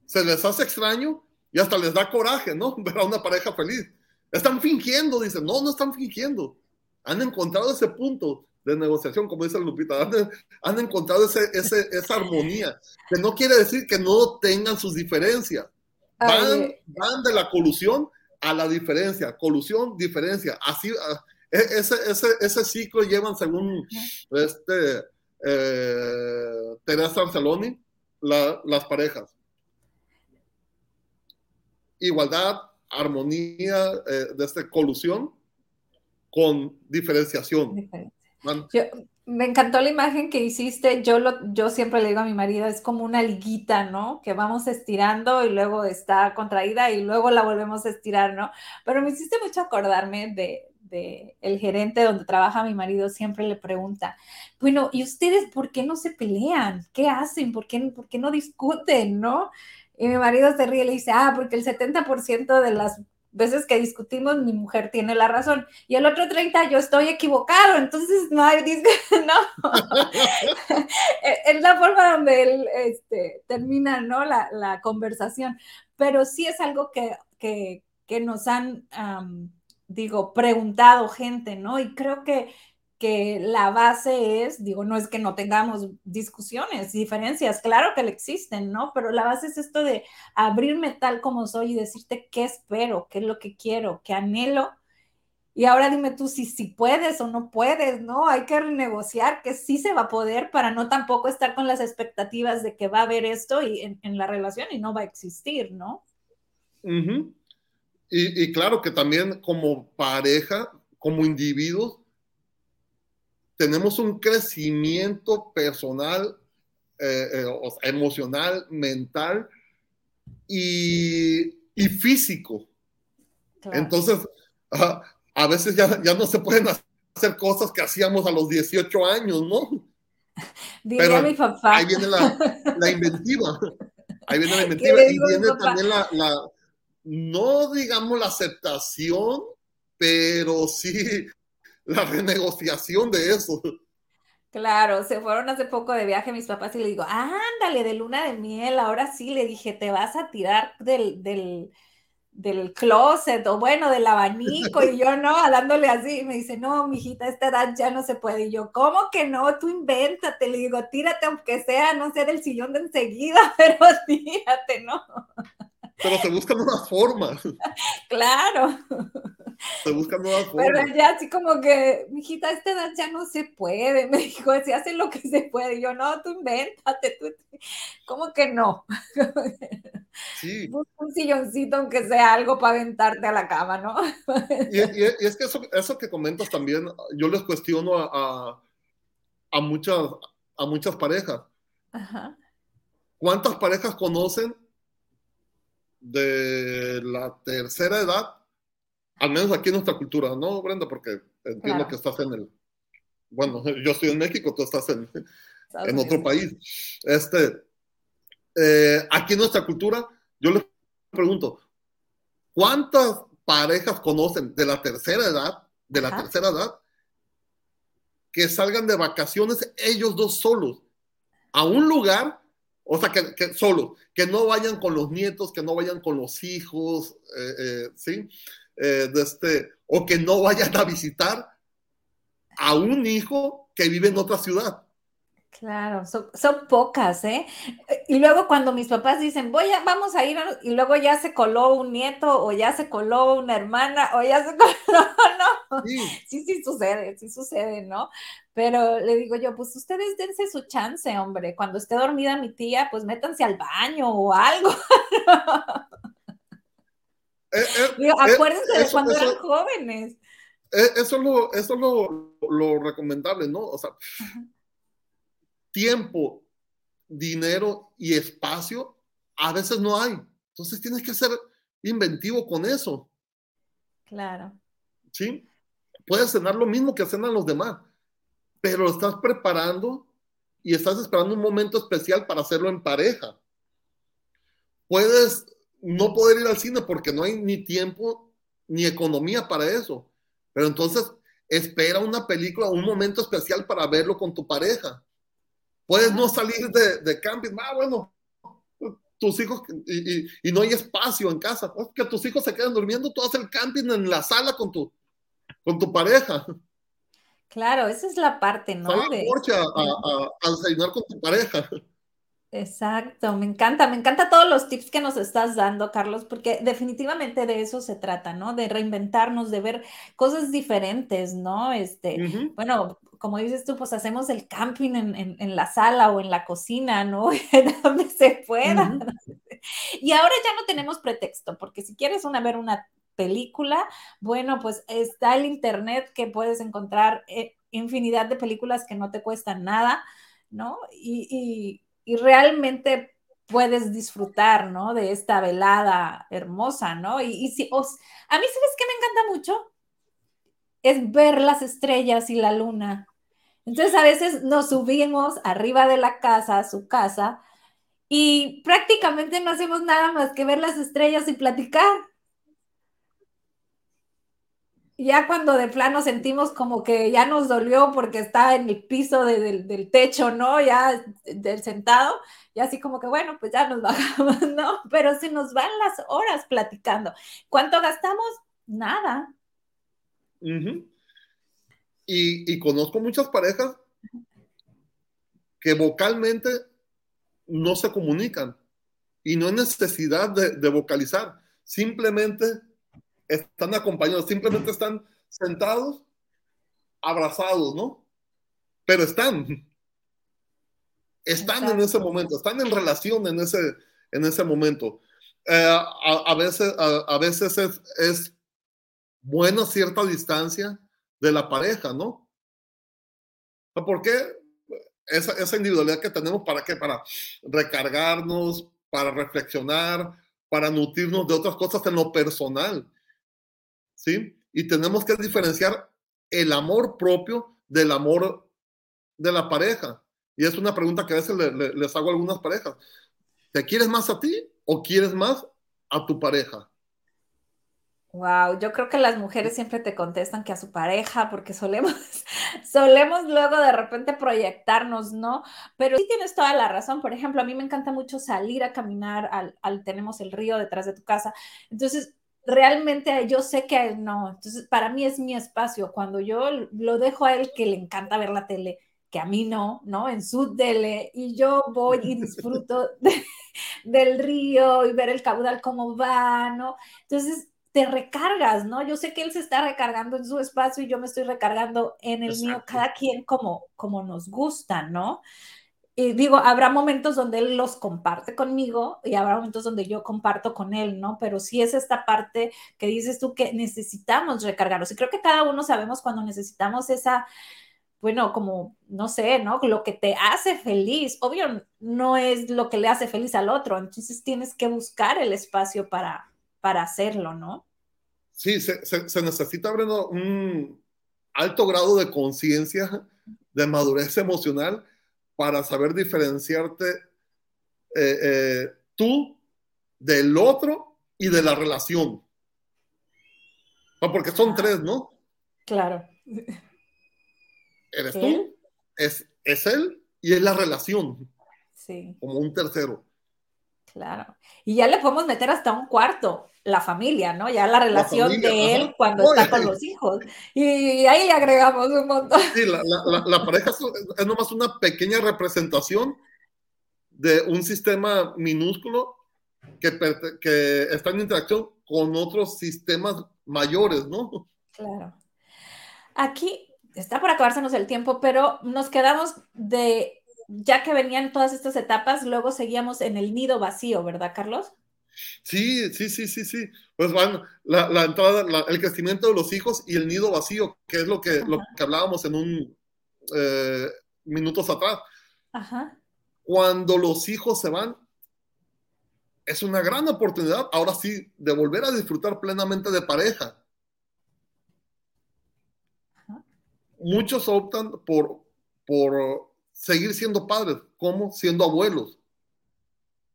se les hace extraño y hasta les da coraje, ¿no? Ver a una pareja feliz. Están fingiendo, dicen. No, no están fingiendo. Han encontrado ese punto de negociación, como dice Lupita. Han, encontrado ese, esa armonía, que no quiere decir que no tengan sus diferencias. Van, van de la colusión a la diferencia. Colusión, diferencia. Así, e, ese, ese, ese ciclo llevan, según este, eh, Teresa Arceloni, las parejas. Igualdad, armonía, eh, de esta colusión con diferenciación. me encantó la imagen que hiciste. Yo, lo, yo siempre le digo a mi marido, es como una liguita, ¿no? Que vamos estirando y luego está contraída y luego la volvemos a estirar, ¿no? Pero me hiciste mucho acordarme de, el gerente donde trabaja mi marido siempre le pregunta, bueno, ¿y ustedes por qué no se pelean? ¿Qué hacen? ¿Por qué, por qué no discuten? ¿No? Y mi marido se ríe y le dice, ah, porque el 70% de las veces que discutimos, mi mujer tiene la razón. Y el otro 30, yo estoy equivocado. Entonces, no hay, no. es la forma donde él este, termina, ¿no? La, la, conversación. Pero sí es algo que, que, que nos han, digo, preguntado gente, ¿no? Y creo que que la base es, digo, no es que no tengamos discusiones, diferencias, claro que existen, ¿no? Pero la base es esto de abrirme tal como soy y decirte qué espero, qué es lo que quiero, qué anhelo. Y ahora dime tú si, si puedes o no puedes, ¿no? Hay que renegociar que sí se va a poder para no tampoco estar con las expectativas de que va a haber esto y en, la relación y no va a existir, ¿no? Y, y claro que también como pareja, como individuos, tenemos un crecimiento personal, eh, eh, emocional, mental y, y físico. Entonces, a veces ya, ya, no se pueden hacer cosas que hacíamos a los 18 años, ¿no? Diría mi papá. Ahí viene la, la inventiva. Ahí viene la inventiva. Y viene también la, la, no digamos la aceptación, pero sí la renegociación de eso. Claro, se fueron hace poco de viaje mis papás y le digo, ándale, de luna de miel, ahora sí, le dije, te vas a tirar del, del, del closet o bueno, del abanico y yo no, dándole así, y me dice, no, mijita, esta edad ya no se puede. Y yo, ¿cómo que no? Tú invéntate, le digo, tírate aunque sea, no sea del sillón de enseguida, pero tírate, ¿no? Pero se buscan unas formas. Claro. Se buscan nuevas formas. Pero ya así como que, mijita, a esta edad ya no se puede. Me dijo, se hace lo que se puede. Y yo, no, tú invéntate. Tú... ¿Cómo que no? Sí. un silloncito, aunque sea algo para aventarte a la cama, ¿no? Y, es que eso, eso, que comentas también, yo les cuestiono a, a, muchas, a muchas parejas. Ajá. ¿Cuántas parejas conocen de la tercera edad, al menos aquí en nuestra cultura, ¿no, Brenda? Porque entiendo que estás en el, bueno, yo estoy en México, tú estás en, en otro país. Este, eh, aquí en nuestra cultura, yo les pregunto, ¿cuántas parejas conocen de la tercera edad, de la tercera edad, que salgan de vacaciones ellos dos solos a un lugar o sea, que, que, solo, que no vayan con los nietos, que no vayan con los hijos, eh, eh, ¿sí? Eh, este, o que no vayan a visitar a un hijo que vive en otra ciudad. Claro, son, pocas, ¿eh? Y luego cuando mis papás dicen, voy a, vamos a ir, y luego ya se coló un nieto, o ya se coló una hermana, o ya se coló, no. Sí, sí, sí sucede, sí sucede, ¿no? Pero le digo yo, pues ustedes dense su chance, hombre. Cuando esté dormida mi tía, pues métanse al baño o algo. Eh, eh, acuérdense de cuando eran jóvenes. Eh, eso es lo, eso es lo, lo recomendable, ¿no? O sea, tiempo, dinero y espacio a veces no hay. Entonces tienes que ser inventivo con eso. Claro. ¿Sí? Puedes cenar lo mismo que cenan los demás, pero lo estás preparando y estás esperando un momento especial para hacerlo en pareja. Puedes no poder ir al cine porque no hay ni tiempo ni economía para eso, pero entonces espera una película, un momento especial para verlo con tu pareja. Puedes no salir de, de camping. Ah, bueno, tus hijos y, y, no hay espacio en casa. Que tus hijos se queden durmiendo, tú haces el camping en la sala con tu, con tu pareja. Claro, esa es la parte, ¿no? de, a, a, a, desayunar con tu pareja. Exacto, me encanta, me encanta todos los tips que nos estás dando, Carlos, porque definitivamente de eso se trata, ¿no? De reinventarnos, de ver cosas diferentes, ¿no? Este, bueno, como dices tú, pues hacemos el camping en, la sala o en la cocina, ¿no? Donde se pueda. Y ahora ya no tenemos pretexto, porque si quieres una, ver una película, bueno, pues está el internet que puedes encontrar eh, infinidad de películas que no te cuestan nada, ¿no? y y realmente puedes disfrutar, ¿no? De esta velada hermosa, ¿no? Y, si os, a mí, ¿sabes qué me encanta mucho? Es ver las estrellas y la luna. Entonces a veces nos subimos arriba de la casa, a su casa, y prácticamente no hacemos nada más que ver las estrellas y platicar. ya cuando de plano sentimos como que ya nos dolió porque está en el piso del techo, ¿no? Ya del sentado, y así como que, bueno, pues ya nos bajamos, ¿no? Pero se nos van las horas platicando. ¿Cuánto gastamos? Nada. Y, conozco muchas parejas que vocalmente no se comunican y no hay necesidad de vocalizar, simplemente están acompañados, simplemente están sentados, abrazados, ¿no? Pero están, están en ese momento, están en relación en ese, en ese momento. Eh, a, veces, a, veces es, es, buena cierta distancia de la pareja, ¿no? ¿Por qué? Esa, esa individualidad que tenemos, ¿para qué? Para recargarnos, para reflexionar, para nutrirnos de otras cosas en lo personal. ¿sí? Y tenemos que diferenciar el amor propio del amor de la pareja. Y es una pregunta que a veces les hago a algunas parejas. ¿Te quieres más a ti o quieres más a tu pareja? Wow, yo creo que las mujeres siempre te contestan que a su pareja, porque solemos, solemos luego de repente proyectarnos, ¿no? Pero sí tienes toda la razón. Por ejemplo, a mí me encanta mucho salir a caminar al, al tenemos el río detrás de tu casa. Entonces, realmente yo sé que a él no. Entonces, para mí es mi espacio. Cuando yo lo dejo a él que le encanta ver la tele, que a mí no, ¿no? En su tele, y yo voy y disfruto del río y ver el caudal cómo va, ¿no? Entonces, te recargas, ¿no? Yo sé que él se está recargando en su espacio y yo me estoy recargando en el mío, cada quien como, como nos gusta, ¿no? y digo, habrá momentos donde él los comparte conmigo y habrá momentos donde yo comparto con él, ¿no? Pero sí es esta parte que dices tú que necesitamos recargarlos. Y creo que cada uno sabemos cuando necesitamos esa, bueno, como, no sé, ¿no? Lo que te hace feliz. Obvio, no es lo que le hace feliz al otro. Entonces tienes que buscar el espacio para, para hacerlo, ¿no? Sí, se, se necesita, Breno, un alto grado de conciencia, de madurez emocional para saber diferenciarte eh, eh, tú del otro y de la relación. porque son tres, ¿no? Claro. Eres tú, es, es él y es la relación. Sí. Como un tercero. Claro. Y ya le podemos meter hasta un cuarto, la familia, ¿no? Ya la relación de él cuando está con los hijos. Y ahí le agregamos un montón. Sí, la, pareja es, nomás una pequeña representación de un sistema minúsculo que, que está en interacción con otros sistemas mayores, ¿no? Claro. Aquí está por acabársenos el tiempo, pero nos quedamos de ya que venían todas estas etapas, luego seguíamos en el nido vacío, ¿verdad, Carlos? Sí, sí, sí, sí, sí. Pues van la, entrada, el crecimiento de los hijos y el nido vacío, que es lo que, lo que hablábamos en un eh, minutos atrás. Ajá. Cuando los hijos se van, es una gran oportunidad, ahora sí, de volver a disfrutar plenamente de pareja. Muchos optan por, por seguir siendo padres, como siendo abuelos,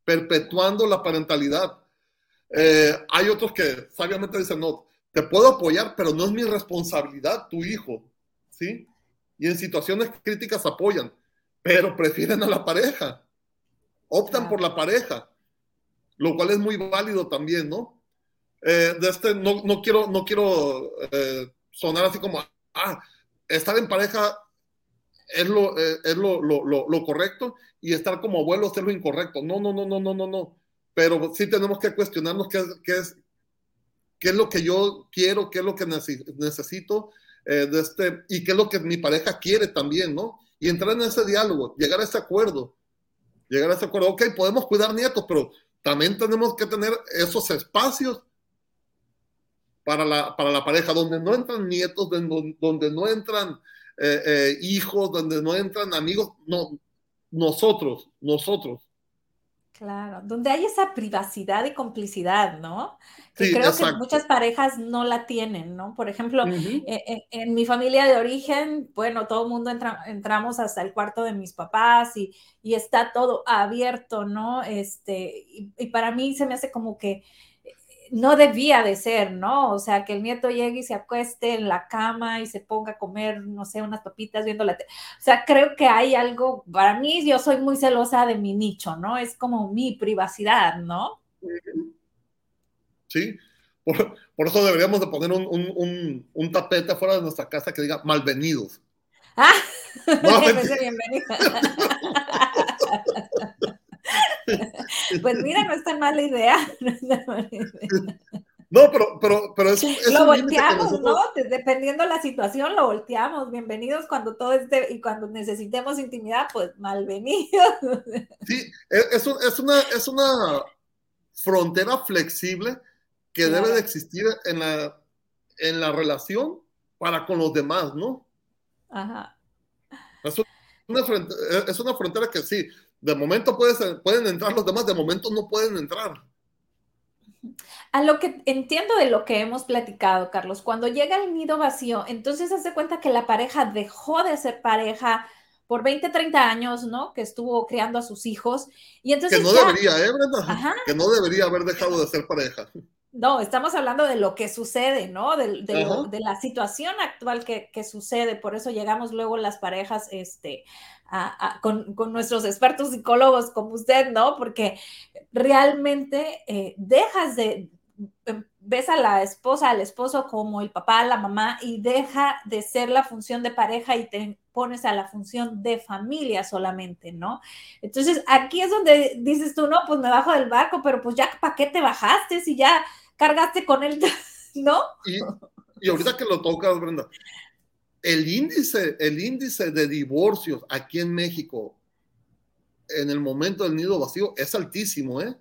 perpetuando la parentalidad. Eh, hay otros que sabiamente dicen, no, te puedo apoyar, pero no es mi responsabilidad tu hijo, ¿sí? Y en situaciones críticas apoyan, pero prefieren a la pareja, optan por la pareja, lo cual es muy válido también, ¿no? Eh, de este, no, no quiero, no quiero eh, sonar así como, ah, estar en pareja es lo, eh, es lo, lo, lo, correcto y estar como abuelo es lo incorrecto. No, no, no, no, no, no, no. Pero sí tenemos que cuestionarnos qué, qué es, qué es lo que yo quiero, qué es lo que necesito eh, de este, y qué es lo que mi pareja quiere también, ¿no? Y entrar en ese diálogo, llegar a ese acuerdo, llegar a ese acuerdo. Ok, podemos cuidar nietos, pero también tenemos que tener esos espacios para la, para la pareja, donde no entran nietos, donde, donde no entran eh, eh, hijos, donde no entran amigos, no, nosotros, nosotros. Claro, donde hay esa privacidad y complicidad, ¿no? Que creo que muchas parejas no la tienen, ¿no? Por ejemplo, eh, en, mi familia de origen, bueno, todo el mundo entra, entramos hasta el cuarto de mis papás y, y está todo abierto, ¿no? Este, y, para mí se me hace como que no debía de ser, ¿no? O sea, que el nieto llegue y se acueste en la cama y se ponga a comer, no sé, unas papitas viendo la tele. O sea, creo que hay algo, para mí yo soy muy celosa de mi nicho, ¿no? Es como mi privacidad, ¿no? Sí, por, eso deberíamos de poner un, un, tapete afuera de nuestra casa que diga malvenidos. Ah, no, bienvenido. pues mira, no es tan mala idea. No, pero, pero, pero es un. lo volteamos, ¿no? Dependiendo de la situación, lo volteamos. Bienvenidos cuando todo esté y cuando necesitemos intimidad, pues malvenidos. Sí, es, es, una, es una frontera flexible que debe de existir en la, en la relación para con los demás, ¿no? Ajá. Es una, es una frontera que sí, de momento pueden entrar los demás, de momento no pueden entrar. A lo que entiendo de lo que hemos platicado, Carlos, cuando llega el nido vacío, entonces hace cuenta que la pareja dejó de ser pareja por 20, 30 años, ¿no? Que estuvo criando a sus hijos. Y entonces que no debería, ¿eh, Brenda? Que no debería haber dejado de ser pareja. No, estamos hablando de lo que sucede, ¿no? De, de, la situación actual que, que, sucede. Por eso llegamos luego las parejas este, con, con, nuestros expertos psicólogos como usted, ¿no? Porque realmente eh, dejas de, em, ves a la esposa, al esposo como el papá, la mamá y deja de ser la función de pareja y te pones a la función de familia solamente, ¿no? Entonces aquí es donde dices tú, no, pues me bajo del barco, pero pues ya, ¿para qué te bajaste si ya cargaste con él, ¿no? Y, y ahorita que lo tocas, Brenda, el índice, el índice de divorcios aquí en México en el momento del nido vacío es altísimo, ¿eh?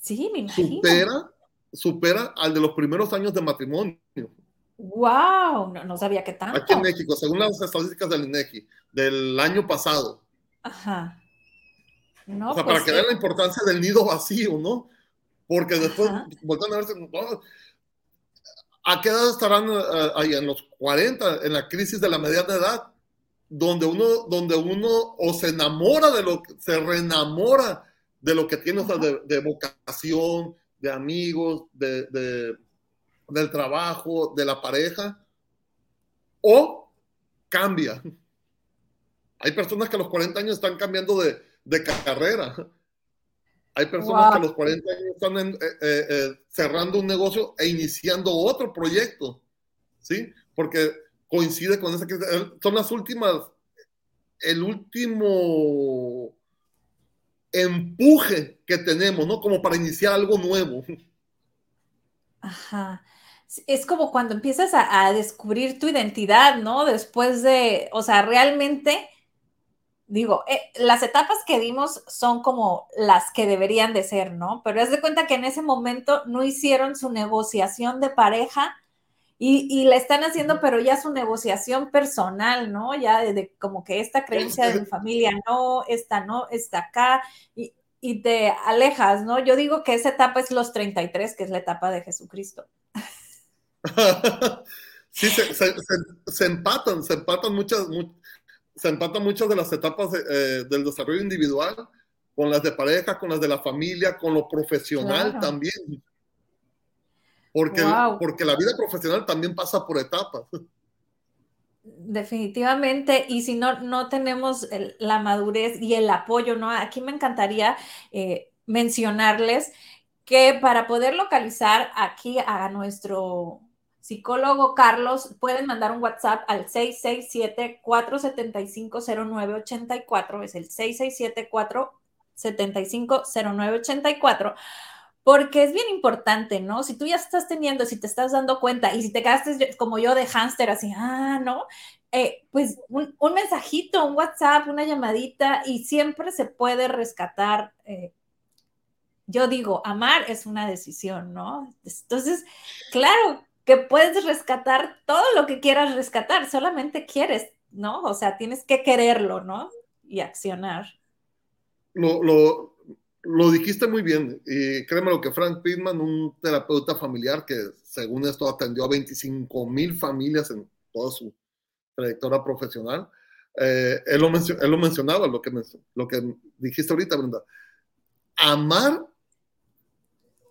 Sí, me imagino. Supera, supera al de los primeros años de matrimonio. ¡Wow! No, sabía qué tanto. Aquí en México, según las estadísticas del INEGI, del año pasado. Ajá. No, o sea, para pues que vean la importancia del nido vacío, ¿no? Porque después, volviendo a verse, ¿A qué edad estarán eh, ahí? En los 40, en la crisis de la mediana edad, donde uno, donde uno o se enamora de lo que, se reenamora de lo que tiene, o sea, de, vocación, de amigos, de, del trabajo, de la pareja, o cambia. Hay personas que a los 40 años están cambiando de, de carrera. Hay personas que a los 40 años están eh, eh, eh, cerrando un negocio e iniciando otro proyecto, ¿sí? Porque coincide con esa que son las últimas, el último empuje que tenemos, ¿no? Como para iniciar algo nuevo. Ajá. Es como cuando empiezas a, a descubrir tu identidad, ¿no? Después de, o sea, realmente digo, eh, las etapas que dimos son como las que deberían de ser, ¿no? Pero es de cuenta que en ese momento no hicieron su negociación de pareja y, y la están haciendo, pero ya su negociación personal, ¿no? Ya de, como que esta creencia de mi familia no, esta no, está acá y, y te alejas, ¿no? Yo digo que esa etapa es los 33, que es la etapa de Jesucristo. sí, se, se, empatan, se empatan muchas, se empatan muchas de las etapas eh, del desarrollo individual con las de pareja, con las de la familia, con lo profesional también. Porque, porque la vida profesional también pasa por etapas. Definitivamente, y si no, no tenemos la madurez y el apoyo, ¿no? Aquí me encantaría eh, mencionarles que para poder localizar aquí a nuestro psicólogo Carlos, pueden mandar un WhatsApp al 667-475-0984, es el 667-475-0984, porque es bien importante, ¿no? Si tú ya estás teniendo, si te estás dando cuenta y si te quedaste como yo de hámster, así, ah, ¿no? Eh, pues un, mensajito, un WhatsApp, una llamadita y siempre se puede rescatar. Eh, yo digo, amar es una decisión, ¿no? Entonces, claro, que puedes rescatar todo lo que quieras rescatar, solamente quieres, ¿no? O sea, tienes que quererlo, ¿no? Y accionar. Lo, lo, lo dijiste muy bien, y créeme lo que Frank Pittman, un terapeuta familiar que según esto atendió a 25 mil familias en toda su trayectoria profesional, eh, él, lo él, lo mencionaba, lo que, lo que dijiste ahorita, Brenda. Amar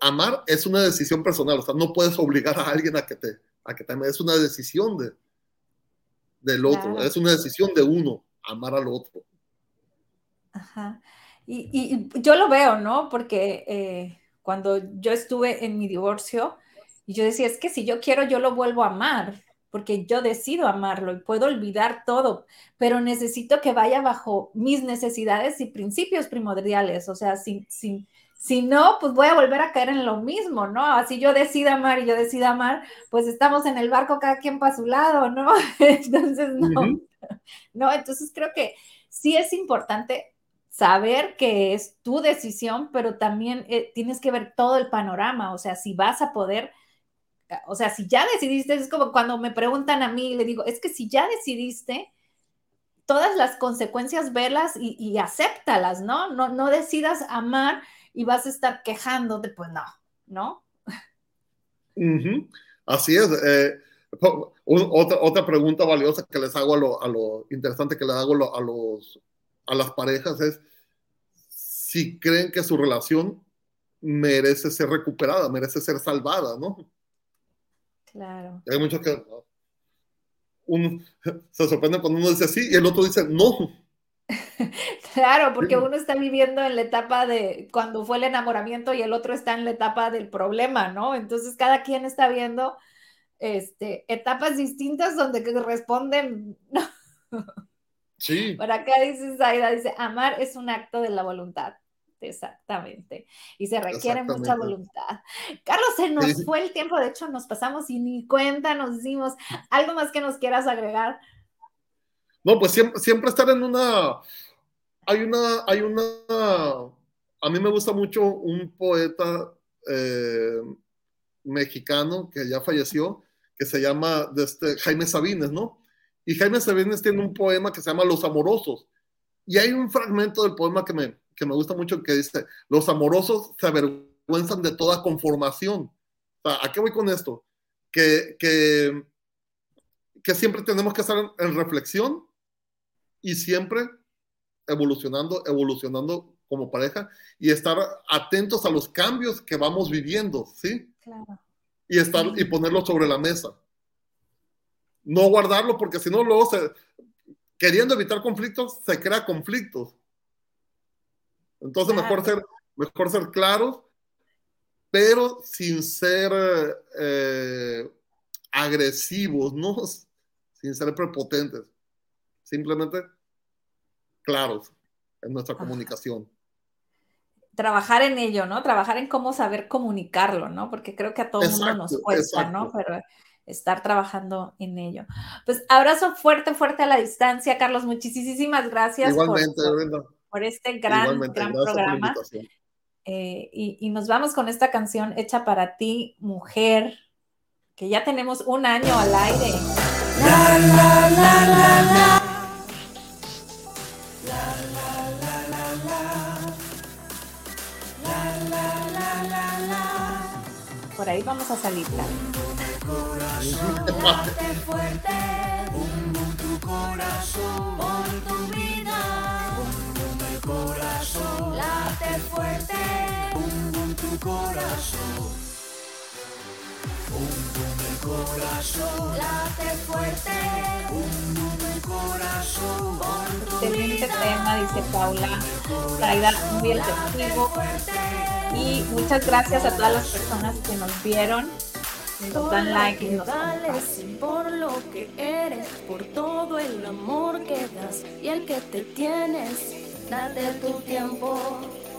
amar es una decisión personal, o sea, no puedes obligar a alguien a que te, a que te ame, es una decisión de, del otro, es una decisión de uno, amar al otro. Ajá. Y, yo lo veo, ¿no? Porque eh, cuando yo estuve en mi divorcio, yo decía, es que si yo quiero, yo lo vuelvo a amar, porque yo decido amarlo y puedo olvidar todo, pero necesito que vaya bajo mis necesidades y principios primordiales, o sea, sin, sin, si no, pues voy a volver a caer en lo mismo, ¿no? Así yo decido amar y yo decido amar, pues estamos en el barco cada quien para su lado, ¿no? Entonces, no. No, entonces creo que sí es importante saber que es tu decisión, pero también eh, tienes que ver todo el panorama, o sea, si vas a poder, o sea, si ya decidiste, es como cuando me preguntan a mí, le digo, es que si ya decidiste, todas las consecuencias velas y, y acéptalas, ¿no? ¿no? No decidas amar y vas a estar quejándote, pues no, ¿no? Así es. Eh, otra, otra, pregunta valiosa que les hago a lo, a lo interesante que les hago a, los, a las parejas es si creen que su relación merece ser recuperada, merece ser salvada, ¿no? Claro. Hay muchos que se sorprenden cuando uno dice sí y el otro dice no. Claro, porque uno está viviendo en la etapa de cuando fue el enamoramiento y el otro está en la etapa del problema, ¿no? Entonces cada quien está viendo este, etapas distintas donde responden. Sí. Por acá dice Zaida, dice, amar es un acto de la voluntad. Exactamente. Y se requiere mucha voluntad. Carlos, se nos fue el tiempo, de hecho nos pasamos y ni cuenta nos dimos. ¿Algo más que nos quieras agregar? No, pues siempre, siempre estar en una, hay una, hay una, a mí me gusta mucho un poeta eh, mexicano que ya falleció, que se llama este, Jaime Sabines, ¿no? Y Jaime Sabines tiene un poema que se llama Los Amorosos. Y hay un fragmento del poema que me, que me gusta mucho que dice, los amorosos se avergüenzan de toda conformación. ¿A qué voy con esto? Que, que, que siempre tenemos que estar en reflexión y siempre evolucionando, evolucionando como pareja y estar atentos a los cambios que vamos viviendo, ¿sí? Claro. Y, estar, y ponerlo sobre la mesa. No guardarlo porque si no, luego se, queriendo evitar conflictos, se crea conflictos. Entonces, mejor, ser, mejor ser claros, pero sin ser eh, agresivos, ¿no? Sin ser prepotentes. Simplemente claros en nuestra comunicación. Trabajar en ello, ¿no? Trabajar en cómo saber comunicarlo, ¿no? Porque creo que a todo mundo nos cuesta, ¿no? Pero estar trabajando en ello. Pues abrazo fuerte, fuerte a la distancia, Carlos. Muchísimas gracias Igualmente, por, este gran, gran programa. Eh, y, y, nos vamos con esta canción hecha para ti, mujer, que ya tenemos un año al aire. La, la, la, Por ahí vamos a salir. Corazón, late fuerte, tu corazón. Excelente tema, dice Paula. Traida muy el testigo. Y muchas gracias a todas las personas que nos vieron. Nos dan like y nos por lo que eres, por todo el amor que das y el que te tienes. Date tu tiempo,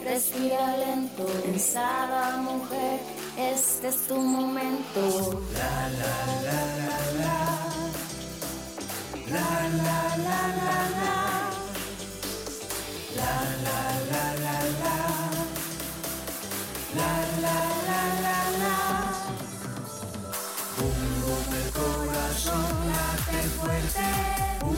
respira lento. Pensada mujer, este es tu momento. La la la la la. La la la la la. La la la la la. La la la la la Pongo el corazón late fuerte